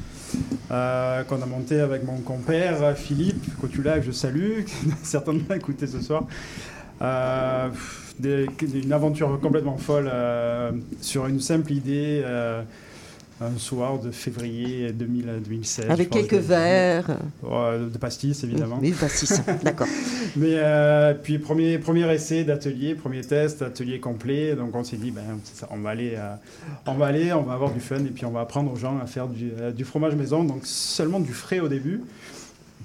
euh, qu'on a monté avec mon compère euh, Philippe Cotula, que je salue, qui certainement écouter ce soir. Euh, des- une aventure complètement folle euh, sur une simple idée. Un soir de février 2000 2016. Avec quelques verres. De pastis, évidemment. Oui, pastis, d'accord. Mais euh, puis premier, premier essai d'atelier, premier test, atelier complet. Donc on s'est dit, ben, ça, on va aller, euh, on va aller, on va avoir du fun et puis on va apprendre aux gens à faire du, euh, du fromage maison. Donc seulement du frais au début.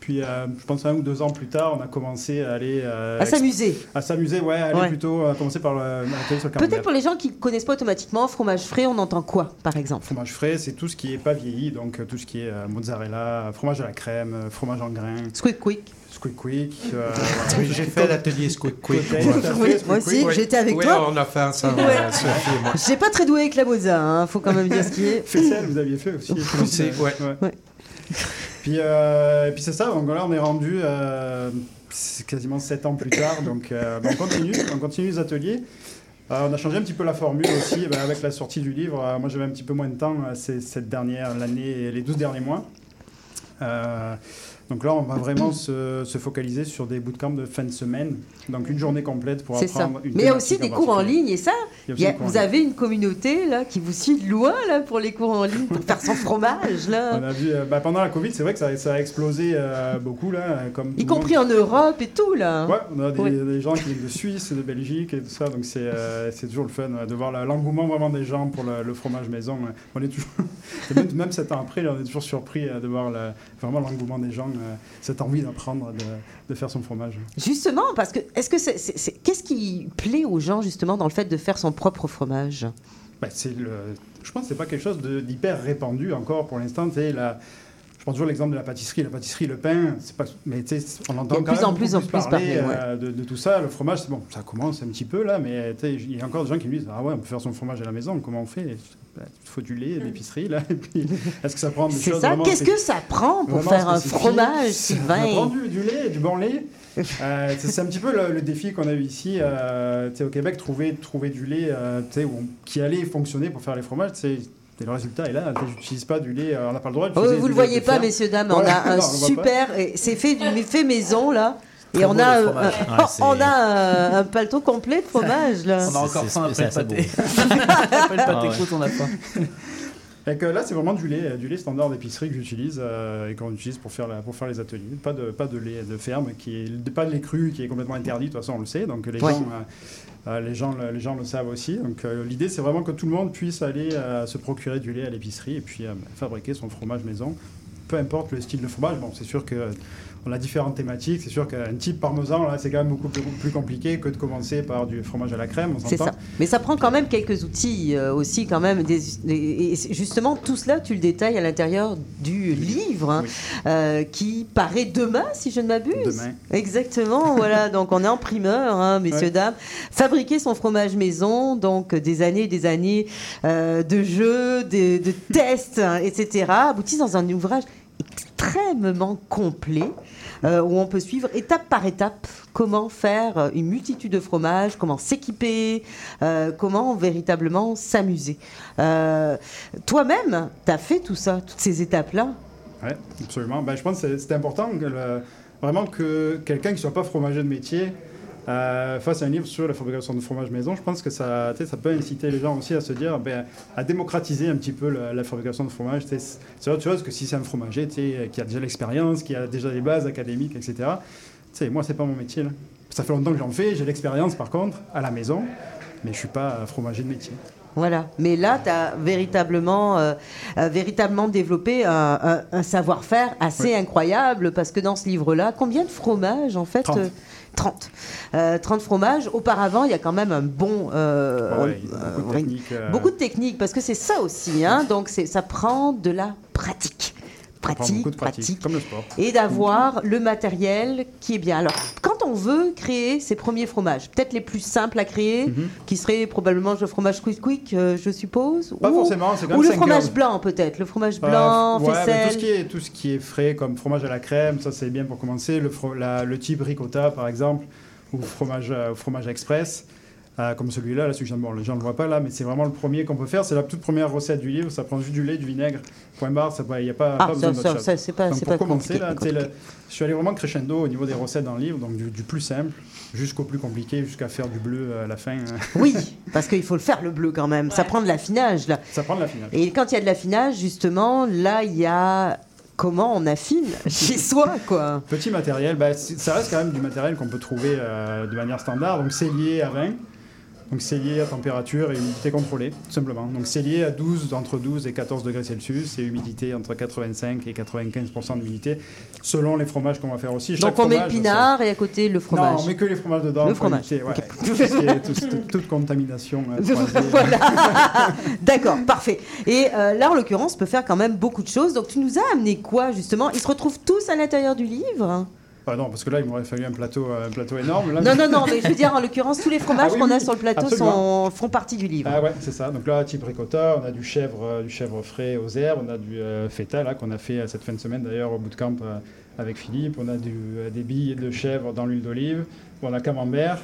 Puis euh, je pense un ou deux ans plus tard, on a commencé à aller euh, À s'amuser. À s'amuser, ouais, aller Ouais. plutôt à commencer par le- l'atelier sur Campbell. Peut-être pour les gens qui ne connaissent pas automatiquement fromage frais, on entend quoi par exemple? Fromage frais, c'est tout ce qui est pas vieilli, donc euh, tout ce qui est euh, mozzarella, fromage à la crème, euh, fromage en grains. Squeak quick. Squeak quick. euh, Oui, j'ai fait l'atelier Squeak Quick. Moi. à Oui, Squeak moi aussi, Quick. j'étais avec Oui, toi. on a fait Ouais. euh, et moi. J'ai pas très doué avec la mozza, hein, faut quand même dire ce qui est. Faisselle, vous aviez fait aussi. Aussi, ouais. Puis, euh, et puis c'est ça, donc là on est rendu euh, quasiment 7 ans plus tard, donc euh, on continue, on continue les ateliers. Euh, on a changé un petit peu la formule aussi ben, avec la sortie du livre. Euh, moi j'avais un petit peu moins de temps euh, cette dernière, l'année et les 12 derniers mois. Donc là, on va vraiment se, se focaliser sur des bootcamps de fin de semaine, donc une journée complète pour C'est ça. apprendre une Mais il y a aussi des cours en ligne et ça, y a y a- vous avez une communauté là qui vous suit de loin là pour les cours en ligne pour faire son fromage là. On a vu, euh, bah, pendant la Covid, c'est vrai que ça, ça a explosé euh, beaucoup, là, euh, comme Y compris monde. en Europe et tout là. Ouais, on a des, Ouais. des gens qui viennent de Suisse, de Belgique et tout ça, donc c'est euh, toujours le fun de voir l'engouement vraiment des gens pour le, le fromage maison. On est toujours, même, même sept ans après, là, on est toujours surpris de voir vraiment l'engouement des gens, cette envie d'apprendre de, de faire son fromage. Justement, parce que est-ce que c'est, c'est- c'est- qu'est-ce qui plaît aux gens justement dans le fait de faire son propre fromage? Bah, c'est le, je pense que c'est pas quelque chose de- d'hyper répandu encore pour l'instant. sais, la- Je prends toujours l'exemple de la pâtisserie. La pâtisserie, le pain, c'est pas. Mais tu sais, on entend Il y a de quand plus même en plus beaucoup en plus parler parler, euh, de, de tout ça. Le fromage, bon, ça commence un petit peu là, mais sais, il y a encore des gens qui me disent Ah ouais, on peut faire son fromage à la maison, comment on fait? Bah, Il faut du lait, l'épicerie là. Est-ce que ça prend des C'est ça. Qu'est-ce que ça prend pour faire un fromage, Ça Sylvain prend du, du lait, du bon lait. Euh, c'est un petit peu le, le défi qu'on a eu ici euh, au Québec, trouver, trouver du lait euh, où on- qui allait fonctionner pour faire les fromages. Et le résultat est là. Tu sais, J'utilise pas du lait, euh, on n'a pas le droit Oh, d'utiliser vous du le voyez de pas, messieurs, dames, on a un non, on super. C'est fait maison, là. Très Et on a, euh, Ouais, c'est- on a un, un paletot complet de fromage, là. On a encore faim après le pâté. Après le pâté croûte, on a faim. Fait que là, c'est vraiment du lait, du lait standard d'épicerie que j'utilise euh, et qu'on utilise pour faire, la- pour faire les ateliers. Pas de, pas de lait de ferme, qui est, pas de lait cru qui est complètement interdit, de toute façon, on le sait. Donc les, Ouais. gens, euh, euh, les, gens, le- les gens le savent aussi. Donc euh, l'idée, c'est vraiment que tout le monde puisse aller se procurer du lait à l'épicerie et puis fabriquer son fromage maison. Peu importe le style de fromage, bon, c'est sûr que on a différentes thématiques. C'est sûr qu'un type parmesan, là, c'est quand même beaucoup plus, plus compliqué que de commencer par du fromage à la crème. C'est ça. Mais ça prend quand même quelques outils euh, aussi, quand même. Des, des- et justement, tout cela, tu le détailles à l'intérieur du livre, hein, euh, qui paraît demain, si je ne m'abuse. Demain. Exactement, voilà. Donc on est en primeur, hein, messieurs, Ouais. dames. Fabriquer son fromage maison, donc des années et des années euh, de jeux, de, de tests, hein, etc., aboutissent dans un ouvrage extrêmement complet euh, où on peut suivre étape par étape comment faire euh, une multitude de fromages, comment s'équiper, euh, comment véritablement s'amuser. Toi-même, tu as fait tout ça, toutes ces étapes-là? Oui, absolument. Ben, je pense que c'est- important vraiment que quelqu'un qui ne soit pas fromager de métier euh, fasse un livre sur la fabrication de fromage maison. Je pense que ça, ça peut inciter les gens aussi à se dire, ben, à démocratiser un petit peu la, fabrication de fromage. C'est autre chose que si c'est un fromager qui a déjà l'expérience, qui a déjà des bases académiques, etc. Tu sais, moi, c'est pas mon métier. Ça fait longtemps que j'en fais, j'ai l'expérience par contre, à la maison, mais je suis pas fromager de métier. Voilà. Mais là, tu as véritablement, euh, euh, véritablement développé un, un- un savoir-faire assez Oui. incroyable parce que dans ce livre-là, combien de fromages en fait 30. euh, 30. Euh, 30 fromages. Auparavant, il y a quand même un bon. euh, Ouais, il y a beaucoup de techniques, beaucoup de techniques, parce que c'est ça aussi. Hein, donc, ça prend de la pratique. Pratique, pratique, pratique. comme le sport. Et d'avoir le matériel qui est bien. Alors, quand on veut créer ses premiers fromages, peut-être les plus simples à créer, Mhm. qui seraient probablement le fromage quick quick, euh, je suppose. Pas ou, forcément, c'est quand Ou le fromage heures. blanc, peut-être. Le fromage Euh, blanc, ouais, mais faisselle. tout, ce qui est, tout ce qui est frais, comme fromage à la crème, ça c'est bien pour commencer. Le, fro- la- le type ricotta, par exemple, ou fromage, euh, fromage express, euh, comme celui-là. Là, celui que de- bon, les gens ne le voient pas là, mais c'est vraiment le premier qu'on peut faire. C'est la toute première recette du livre. Ça prend juste du lait, du vinaigre, point barre. ça- Il n'y a pas, Ah, pas ça- besoin d'autre ça- chose. ça, c'est pas- Donc, c'est pour pas commencer, compliqué, là, le- je suis allé vraiment crescendo au niveau des recettes dans le livre, donc du, du plus simple jusqu'au plus compliqué, jusqu'à faire du bleu à la fin. Oui, parce qu'il faut le faire le bleu quand même. Ça prend de l'affinage là. Ça prend de l'affinage. Et quand il y a de l'affinage, justement, là, il y a comment on affine chez soi, quoi. Petit matériel, bah, ça reste quand même du matériel qu'on peut trouver euh, de manière standard. Donc c'est lié à 20, donc c'est lié à température et humidité contrôlée, tout simplement. Donc c'est lié à 12, entre 12 et 14 degrés Celsius et humidité entre 85 et 95% d'humidité, selon les fromages qu'on va faire aussi. Donc on met le pinard et à côté le Non, fromage. on met que les fromages dedans. Le fromage. éviter, ouais, Ok. tout toute contamination. euh, voilà. D'accord, parfait. Et euh, là, en l'occurrence, peut faire quand même beaucoup de choses. Donc, tu nous as amené quoi, justement? Ils se retrouvent tous à l'intérieur du livre? Ah non, parce que là, il m'aurait fallu un plateau, euh, un plateau énorme. Là, Non, non, non, mais je veux dire, en l'occurrence, tous les fromages Ah oui, qu'on a oui, sur le plateau sont, font partie du livre. Ah ouais, c'est ça. Donc là, type ricotta, on a du chèvre, euh, du chèvre frais aux herbes, on a du euh, feta là qu'on a fait cette fin de semaine d'ailleurs au bootcamp euh, avec Philippe, on a du, des billes de chèvre dans l'huile d'olive, on a camembert,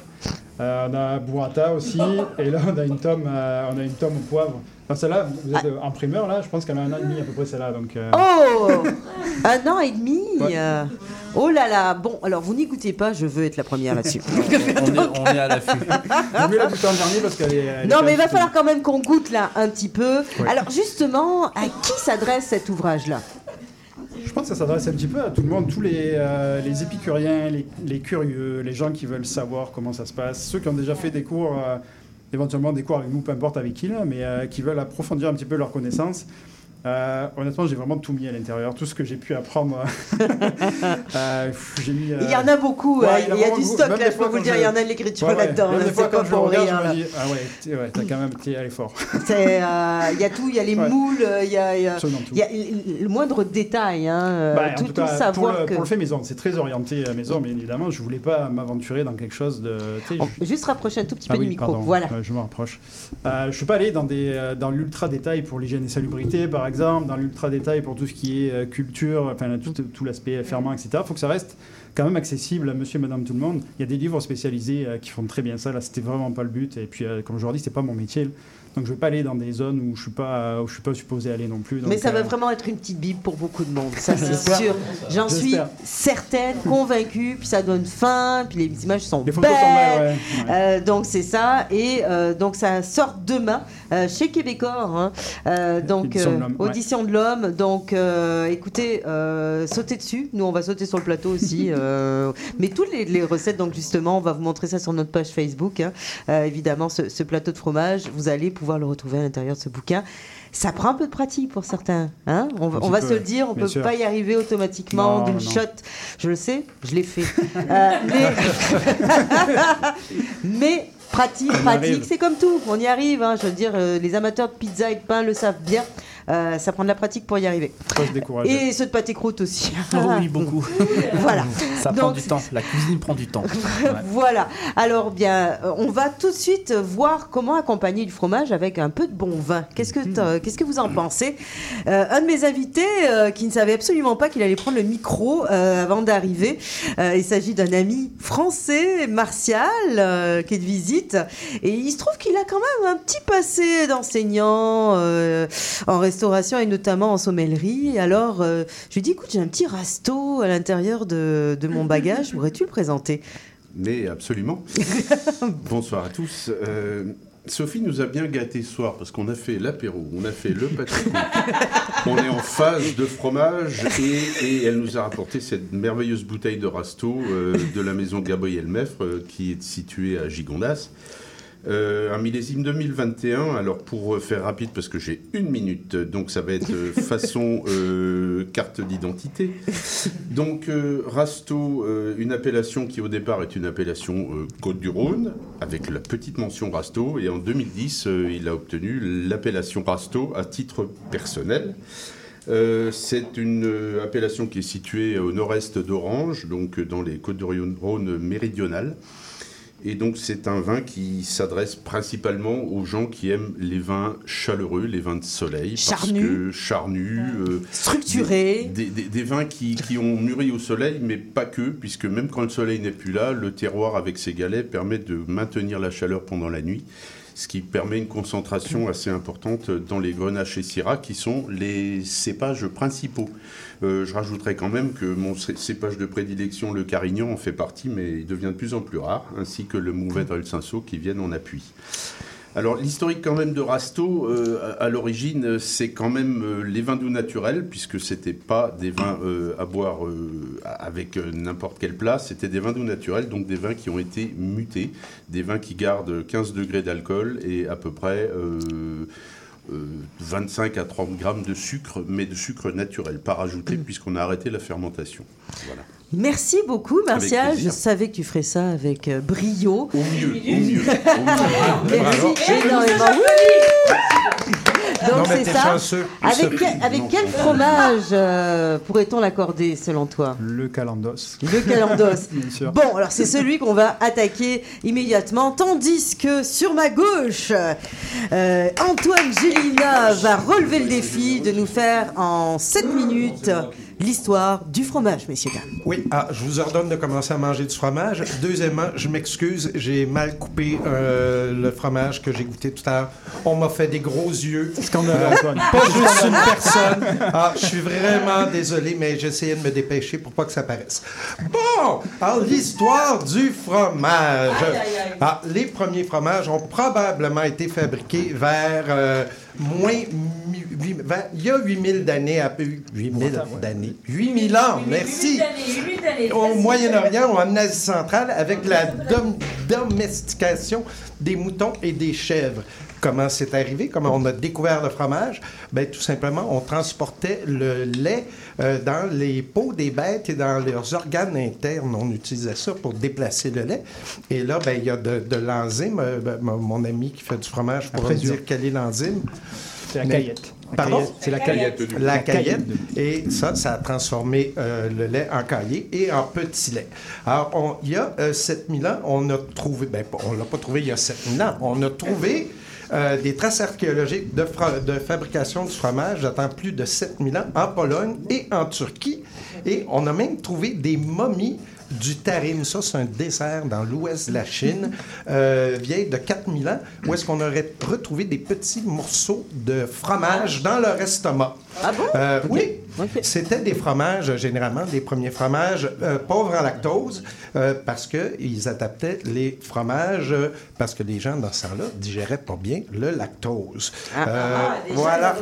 euh, on a burrata aussi, et là on a une tome, on a une tome au poivre. Enfin, celle-là, vous êtes euh, en primeur là, je pense qu'elle a un an et demi à peu près celle-là. Donc, Oh Un an et demi Ouais. Oh là là Bon, alors vous n'y goûtez pas, je veux être la première là-dessus. on, est, on est à l'affût. Mieux la goûter en dernier parce qu'elle est. elle Non, mais il va falloir quand même qu'on goûte là un petit peu. Ouais. Alors justement, à qui s'adresse cet ouvrage-là? Je pense que ça s'adresse un petit peu à tout le monde, tous les, euh, les épicuriens, les, les curieux, les gens qui veulent savoir comment ça se passe, ceux qui ont déjà fait des cours, euh, éventuellement des cours avec nous, peu importe avec qui, là, mais euh, qui veulent approfondir un petit peu leurs connaissances. Euh, honnêtement, j'ai vraiment tout mis à l'intérieur, tout ce que j'ai pu apprendre. Euh, pff, j'ai mis, euh, Il y en a beaucoup, ouais, il y a du stock, Même là, je peux vous quand dire, il y en a de l'écriture Ouais, ouais. là-dedans, là, c'est pas pour rien, là. dis, ah ouais, t'as quand même, t'es allé fort. Euh, Il y a tout, il y a les moules, il y a, il y a- Absolument tout. il y a le le moindre détail, hein, euh, Bah, en tout, tout tout cas, pour savoir le, que... pour le fait maison, c'est très orienté maison, mais évidemment, je voulais pas m'aventurer dans quelque chose de. On- Juste rapprocher un tout petit Ah peu oui, du micro, voilà. Je me rapproche. Je suis pas allé dans, l'ultra détail pour l'hygiène et salubrité, par exemple, dans l'ultra détail pour tout ce qui est euh, culture, enfin tout, tout l'aspect ferment, etc. Il faut que ça reste quand même accessible à monsieur madame tout le monde. Il y a des livres spécialisés euh, qui font très bien ça. Là, c'était vraiment pas le but. Et puis, euh, comme je leur dis, c'est pas mon métier. Donc, je vais pas aller dans des zones où je suis pas, où je suis pas supposé aller non plus. Mais ça va euh, vraiment être une petite bible pour beaucoup de monde, ça c'est sûr. J'en suis certaine, convaincue, puis ça donne faim, puis les images sont Les belles. sont belles, ouais. Euh, donc c'est ça, et euh, donc ça sort demain chez Québécois. hein. Donc Édition de l'Homme, ouais. audition de l'homme. Donc écoutez, sautez dessus. Nous on va sauter sur le plateau aussi. mais toutes les, les recettes, donc justement, on va vous montrer ça sur notre page Facebook. hein. Évidemment, ce, ce plateau de fromage, vous allez pouvoir le retrouver à l'intérieur de ce bouquin. Ça prend un peu de pratique pour certains. Hein on va, Un on petit va peu, se le dire, on bien peut sûr. pas y arriver automatiquement d'une shot. Je le sais, je l'ai fait. Euh, mais, mais pratique, pratique, arrive. c'est comme tout. On y arrive. hein. Je veux dire, euh, les amateurs de pizza et de pain le savent bien. Euh, ça prend de la pratique pour y arriver. Faut se. Et ceux de pâté croûte aussi. Oh oui, beaucoup. voilà. Ça prend du temps. La cuisine prend du temps. Ouais. voilà. Alors bien, euh, on va tout de suite voir comment accompagner du fromage avec un peu de bon vin. Qu'est-ce que t'as- qu'est-ce que vous en pensez? Euh, Un de mes invités euh, qui ne savait absolument pas qu'il allait prendre le micro avant d'arriver. il s'agit d'un ami français, Martial, qui est de visite, et il se trouve qu'il a quand même un petit passé d'enseignant en restauration et notamment en sommellerie. Alors, euh, je lui dis, écoute, j'ai un petit rasto à l'intérieur de, de mon bagage. Pourrais-tu le présenter? Mais absolument. Bonsoir à tous. Euh, Sophie nous a bien gâtés ce soir parce qu'on a fait l'apéro, on a fait le pâté. on est en phase de fromage et, et elle nous a rapporté cette merveilleuse bouteille de Rasto euh, de la maison Gabriel Meffre euh, qui est située à Gigondas. Euh, un millésime 2021. Alors pour faire rapide, parce que j'ai une minute, donc ça va être euh, façon euh, carte d'identité. Donc euh, Rasto, une appellation qui au départ est une appellation euh, Côte-du-Rhône, avec la petite mention Rasto, et en 2010, euh, il a obtenu l'appellation Rasto à titre personnel. Euh, c'est une euh, appellation qui est située au nord-est d'Orange, donc dans les Côtes-du-Rhône méridionales. Et donc c'est un vin qui s'adresse principalement aux gens qui aiment les vins chaleureux, les vins de soleil. Charnus. Parce que charnus. euh, Structurés. Des, des- des vins qui, qui ont mûri au soleil, mais pas que, puisque même quand le soleil n'est plus là, le terroir avec ses galets permet de maintenir la chaleur pendant la nuit. Ce qui permet une concentration assez importante dans les grenaches et syrah, qui sont les cépages principaux. Euh, je rajouterais quand même que mon cé- cépage de prédilection, le carignan, en fait partie, mais il devient de plus en plus rare, ainsi que le mourvèdre et le cinsault qui viennent en appui. Alors l'historique quand même de Rasto, euh, à, à l'origine, c'est quand même euh, les vins doux naturels, puisque c'était pas des vins euh, à boire avec n'importe quel plat, c'était des vins doux naturels, donc des vins qui ont été mutés, des vins qui gardent 15 degrés d'alcool et à peu près euh, euh, 25 à 30 grammes de sucre, mais de sucre naturel, pas rajouté, puisqu'on a arrêté la fermentation. Voilà. Merci beaucoup, Martial. Je savais que tu ferais ça avec euh, brio. Au mieux, au mieux. Merci énormément. Oui Donc c'est ça. chanceux. Avec, quel, avec Non. quel fromage euh, pourrait-on l'accorder selon toi? Le calandos. Le. Bien sûr. Bon, alors c'est celui qu'on va attaquer immédiatement, tandis que sur ma gauche, euh, Antoine Gélina va relever le défi de nous faire en 7 minutes l'histoire du fromage, messieurs dames. Oui, ah, je vous ordonne de commencer à manger du fromage. Deuxièmement, je m'excuse, j'ai mal coupé euh, le fromage que j'ai goûté tout à l'heure. On m'a fait des gros yeux. Scandaleux, Antoine. Pas juste une personne. Ah, je suis vraiment désolé, mais j'essayais de me dépêcher pour pas que ça paraisse. Bon, alors l'histoire du fromage. Ah, les premiers fromages ont probablement été fabriqués vers euh, moins... il y a 8000 d'années, à peu... 8000 d'années. 8000 ans, merci. Au Moyen-Orient ou en Asie centrale avec la dom- domestication des moutons et des chèvres. Comment c'est arrivé? Comment on a découvert le fromage? Ben, tout simplement, on transportait le lait euh, dans les peaux des bêtes et dans leurs organes internes. On utilisait ça pour déplacer le lait. Et là, ben, il y a de, de l'enzyme. Euh, ben, mon ami qui fait du fromage pourra me Après, dire quelle est l'enzyme. C'est la Mais- caillette. Pardon? C'est la caillette. La La caillette. Et ça, ça a transformé euh, le lait en caillé et en petit lait. Alors, on- il y a euh, 7000 ans, on a trouvé, ben, on l'a pas trouvé il y a 7000 ans, on a trouvé euh, des traces archéologiques de, fabrication du fromage datant plus de 7000 ans en Pologne et en Turquie. Et on a même trouvé des momies du tarim. Ça, c'est un dessert dans l'ouest de la Chine, euh, vieille de 4000 ans, où est-ce qu'on aurait retrouvé des petits morceaux de fromage dans leur estomac. Ah bon? Euh, Oui. C'était des fromages, généralement, des premiers fromages euh, pauvres en lactose, euh, parce qu'ils adaptaient les fromages, euh, parce que les gens, dans ce temps-là, digéraient pas bien le lactose. Ah. Euh, voilà.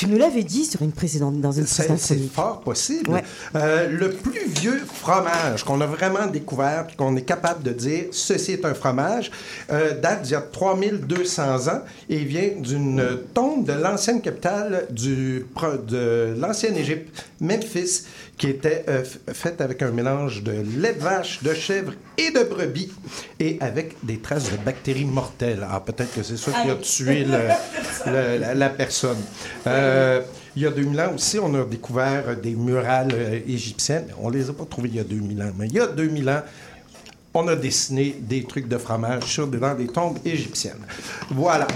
Tu nous l'avais dit sur une précédente, dans une C'est précédente c'est fort possible. Ouais. Euh, le plus vieux fromage qu'on a vraiment découvert, puis qu'on est capable de dire ceci est un fromage, euh, date d'il y a 3200 ans et vient d'une tombe de l'ancienne capitale du, de l'ancienne Égypte, Memphis, qui était euh, faite avec un mélange de lait de vache, de chèvre et de brebis, et avec des traces de bactéries mortelles. Alors peut-être que c'est ça qui a tué le- le- la, la personne. Euh, il y a 2000 ans aussi, on a découvert des murales euh, égyptiennes. On les a pas trouvées il y a 2000 ans, mais il y a 2000 ans, on a dessiné des trucs de fromage sur dans des tombes égyptiennes. Voilà.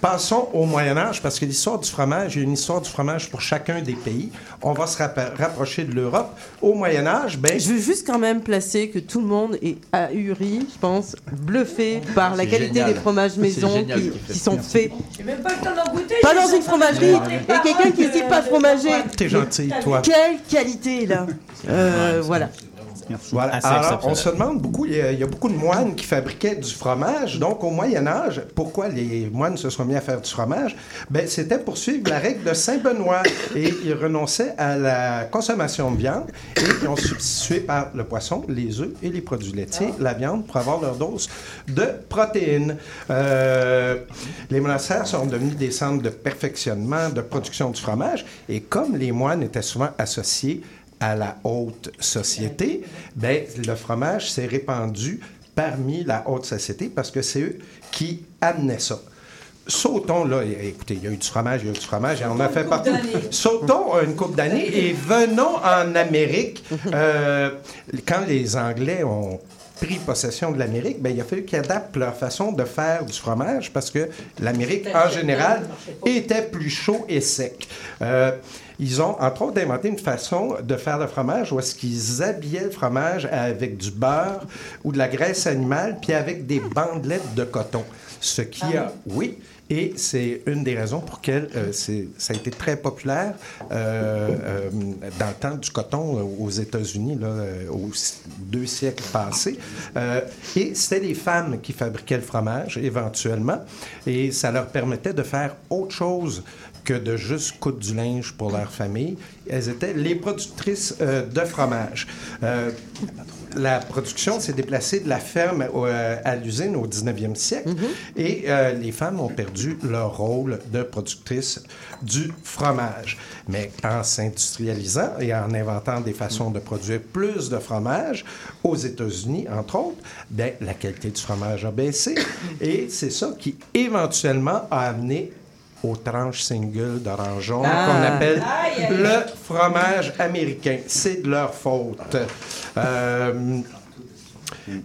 Passons au Moyen Âge, parce que l'histoire du fromage, il y a une histoire du fromage pour chacun des pays. On va se rapprocher de l'Europe. Au Moyen Âge, ben... Je veux juste quand même placer que tout le monde est ahuri, je pense, bluffé par la qualité génial. des fromages maison qui, sont Merci. faits. Même pas le temps d'en goûter. Pas dans une fromagerie. Et quelqu'un qui n'est pas fromager. T'es gentil, toi. Quelle qualité, là. Euh, voilà. Voilà. Assez Alors, on se demande beaucoup, il y, a, il y a beaucoup de moines qui fabriquaient du fromage. Donc, au Moyen Âge, pourquoi les moines se sont mis à faire du fromage? Ben, c'était pour suivre la règle de Saint-Benoît. Et ils renonçaient à la consommation de viande et ils ont substitué par le poisson, les œufs et les produits laitiers, la viande, pour avoir leur dose de protéines. Euh, les monastères sont devenus des centres de perfectionnement, de production du fromage. Et comme les moines étaient souvent associés à la haute société, ben, le fromage s'est répandu parmi la haute société parce que c'est eux qui amenaient ça. Sautons, là, écoutez, il y a eu du fromage, il y a eu du fromage, et on a fait partout. Sautons une coupe d'années et venons en Amérique. Euh, quand les Anglais ont pris possession de l'Amérique, ben, il a fallu qu'ils adaptent leur façon de faire du fromage parce que l'Amérique, en général, était plus chaud et sec. Euh, ils ont, entre autres, inventé une façon de faire le fromage où est-ce qu'ils habillaient le fromage avec du beurre ou de la graisse animale, puis avec des bandelettes de coton. Ce qui a, oui, et c'est une des raisons pour lesquelles euh, ça a été très populaire euh, euh, dans le temps du coton aux États-Unis, là, aux deux siècles passés. Et c'était les femmes qui fabriquaient le fromage, éventuellement, et ça leur permettait de faire autre chose que de juste coudre du linge pour leur famille. Elles étaient les productrices euh, de fromage. Euh, la production s'est déplacée de la ferme au- euh, à l'usine au 19e siècle et euh, les femmes ont perdu leur rôle de productrices du fromage. Mais en s'industrialisant et en inventant des façons de produire plus de fromage, aux États-Unis, entre autres, ben, la qualité du fromage a baissé et c'est ça qui éventuellement a amené aux tranches single d'orangeon Ah. qu'on appelle Aïe, aïe, aïe. le fromage américain. C'est de leur faute. Euh,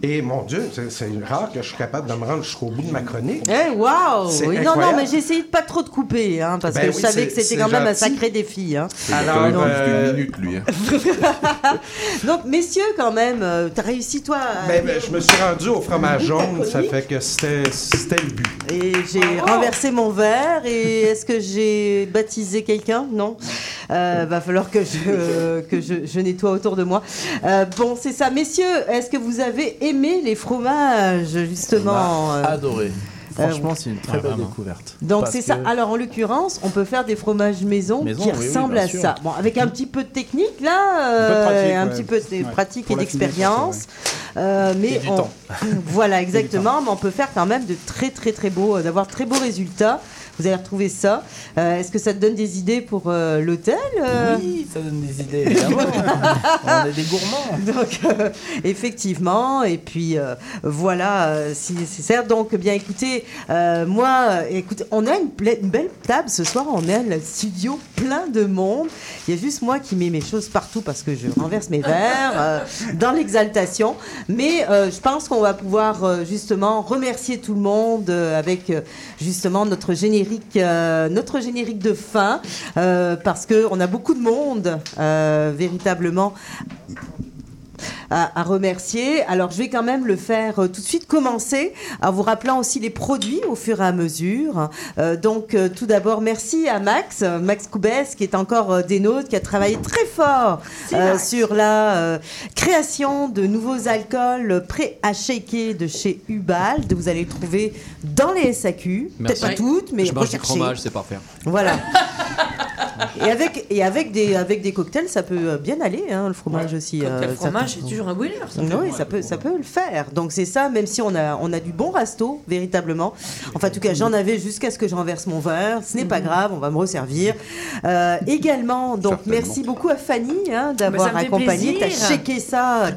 et mon Dieu, c'est rare que je suis capable de me rendre jusqu'au bout de ma chronique. Eh, waouh! C'est Oui, Non, non, mais j'ai essayé de pas trop te couper, hein, parce Ben que oui, je savais que c'était quand même un sacré défi. Hein. Il a Alors, quand même plus euh, minute, lui. hein. Donc, messieurs, quand même, euh, t'as réussi, toi, à... Ben, ben, je me suis rendu au fromage jaune, ça fait que c'était c'était le but. Et j'ai renversé mon verre. Et est-ce que j'ai baptisé quelqu'un? Non. Euh, va falloir que je, que je, je nettoie autour de moi. Euh, bon, c'est ça. Messieurs, est-ce que vous avez aimé les fromages, justement On a adoré. Franchement, Euh, c'est une très belle découverte. Donc c'est ça. Alors en l'occurrence, on peut faire des fromages maison, Maison, qui oui, ressemblent à sûr. ça. Bon, avec un petit peu de technique là, Un euh, pratique, un ouais. petit peu de Ouais. pratique Pour et d'expérience. Euh, mais Et du on- temps. voilà exactement. Mais on peut faire quand même de très très très beaux, euh, d'avoir très beaux résultats. Vous allez retrouver ça. Euh, Est-ce que ça te donne des idées pour euh, l'hôtel euh? Oui, ça donne des idées, évidemment. On est des gourmands. Donc, effectivement, et puis voilà, si nécessaire. Donc, bien écoutez, moi, écoutez, on a une, une belle table ce soir, on a le studio plein de monde. Il y a juste moi qui mets mes choses partout parce que je renverse mes verres dans l'exaltation. Mais je pense qu'on va pouvoir justement remercier tout le monde avec justement notre générique, euh, notre générique de fin, euh, parce que on a beaucoup de monde euh, véritablement à, à remercier. Alors, je vais quand même le faire euh, tout de suite commencer en vous rappelant aussi les produits au fur et à mesure. Euh, donc, euh, tout d'abord, merci à Max, Max Coubès, qui est encore euh, des nôtres, qui a travaillé très fort euh, sur la euh, création de nouveaux alcools prêts à shaker de chez Ubald. Vous allez le trouver dans les SAQ. Peut-être pas toutes, mais Je mange du recherchez. fromage, c'est parfait. Voilà. Et avec, et avec, des, avec des cocktails, ça peut euh, bien aller, hein, le fromage aussi. Cocktail euh, fromage, c'est toujours un winner. ça. oui, ça peut, ça peut le faire. Donc c'est ça, même si on a, on a du bon rasto, véritablement. Enfin, en tout cas, j'en avais jusqu'à ce que je renverse mon verre. Ce n'est pas Mhm. grave, on va me resservir. Euh, également, donc merci beaucoup à Fanny hein, d'avoir fait accompagné. T'as checké ça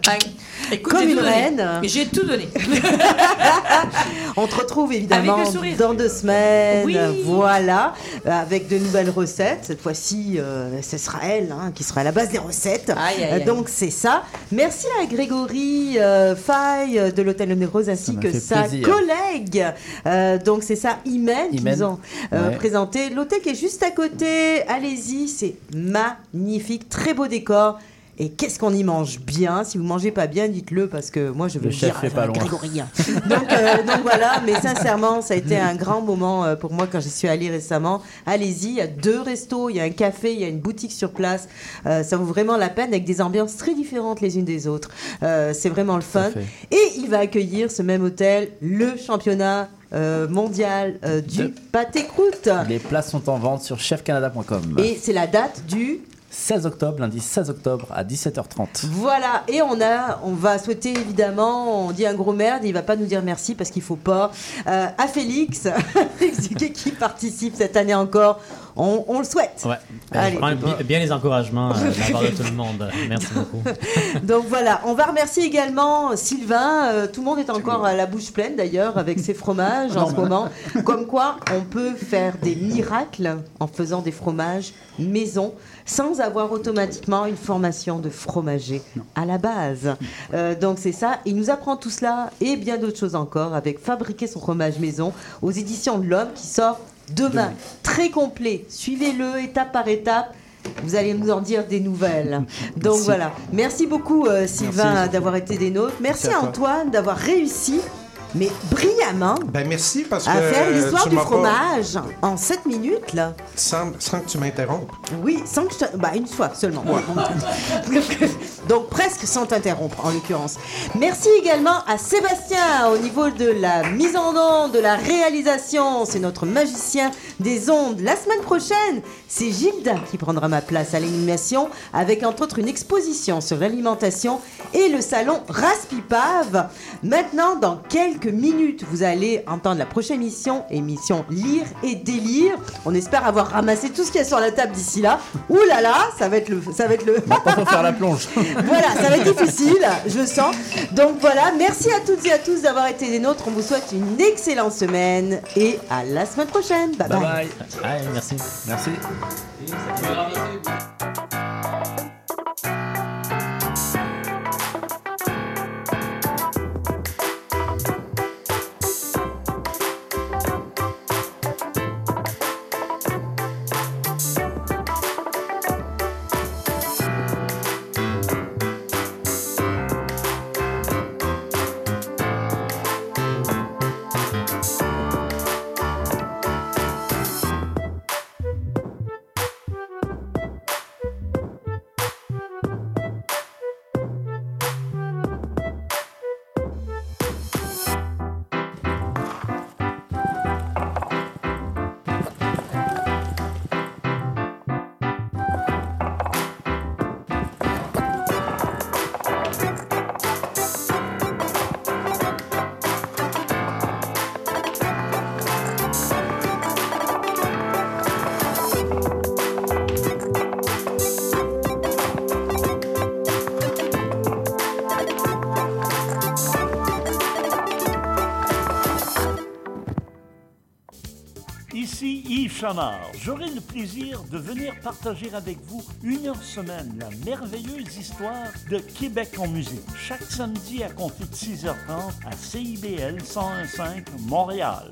Écoute, comme une reine. J'ai tout donné. On te retrouve évidemment Avec le sourire. dans deux semaines. Oui. Voilà, euh, avec de nouvelles recettes. Cette fois-ci, euh, ce sera elle hein, qui sera à la base des recettes. Aïe, aïe, Euh, aïe. donc c'est ça. Merci à Grégory euh, Faye de l'Hôtel Rose ainsi que sa plaisir. collègue. Euh, donc c'est ça, Imen, qui nous ont euh, Ouais. présenté. L'hôtel qui est juste à côté. Allez-y, c'est magnifique, très beau décor. Et qu'est-ce qu'on y mange bien? Si vous mangez pas bien, dites-le parce que moi je veux Le le chef dire est pas loin. Grégory. Donc, euh, donc voilà, mais sincèrement, ça a été un grand moment euh, pour moi quand j'y suis allée récemment. Allez-y, il y a deux restos, il y a un café, il y a une boutique sur place. Euh, ça vaut vraiment la peine avec des ambiances très différentes les unes des autres. Euh, c'est vraiment le fun. Et il va accueillir ce même hôtel, le championnat euh, mondial euh, du De- pâté croûte. Les places sont en vente sur chefcanada.com. Et c'est la date du 16 octobre, lundi 16 octobre à 17h30. Voilà, et on a, on va souhaiter évidemment, on dit un gros merde, il va pas nous dire merci parce qu'il faut pas, euh, à Félix, qui participe cette année encore, on, on le souhaite. Ouais. Allez. bien les encouragements euh, de la part de tout le monde. Merci beaucoup. Donc voilà, on va remercier également Sylvain. Euh, tout le monde est encore à la bouche pleine d'ailleurs avec ses fromages en ce moment. Comme quoi, on peut faire des miracles en faisant des fromages maison sans avoir automatiquement une formation de fromager à la base. Euh, donc c'est ça. Il nous apprend tout cela et bien d'autres choses encore avec Fabriquer son fromage maison aux éditions de l'Homme qui sort demain. Très complet. Suivez-le étape par étape. Vous allez nous en dire des nouvelles. Donc Merci. voilà. Merci beaucoup euh, Sylvain d'avoir été des nôtres. Merci, Merci à à toi. Antoine d'avoir réussi, mais brillamment, Ben merci parce que à faire l'histoire tu du pas- fromage en 7 minutes là. Sans, sans que tu m'interrompes. Oui, sans que je te- Bah, une fois seulement. Donc presque sans t'interrompre en l'occurrence. Merci également à Sébastien au niveau de la mise en onde, de la réalisation. C'est notre magicien des ondes. La semaine prochaine, c'est Gilda qui prendra ma place à l'animation avec entre autres une exposition sur l'alimentation et le salon Raspipave. Maintenant, dans quelques minutes, vous allez entendre la prochaine émission, émission Lire et délire. On espère avoir ramassé tout ce qu'il y a sur la table d'ici là. Ouh là là, ça va être le, ça va être le. Maintenant, faut faire la plonge. voilà, ça va être difficile, je sens. Donc voilà, merci à toutes et à tous d'avoir été des nôtres. On vous souhaite une excellente semaine et à la semaine prochaine. Bye bye. Bye bye. Merci. Merci. J'aurai le plaisir de venir partager avec vous une heure semaine la merveilleuse histoire de Québec en musique. Chaque samedi à compter de 6h30 à CIBL 101.5 Montréal.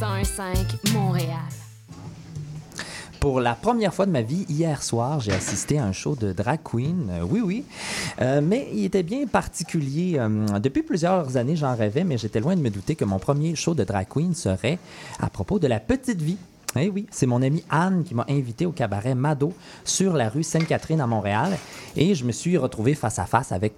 101.5 Montréal. Pour la première fois de ma vie, hier soir, j'ai assisté à un show de drag queen. Euh, oui, oui. Euh, mais il était bien particulier. Euh, depuis plusieurs années, j'en rêvais, mais j'étais loin de me douter que mon premier show de drag queen serait à propos de la petite vie. Eh oui, c'est mon amie Anne qui m'a invité au cabaret Mado sur la rue Sainte-Catherine à Montréal et je me suis retrouvé face à face avec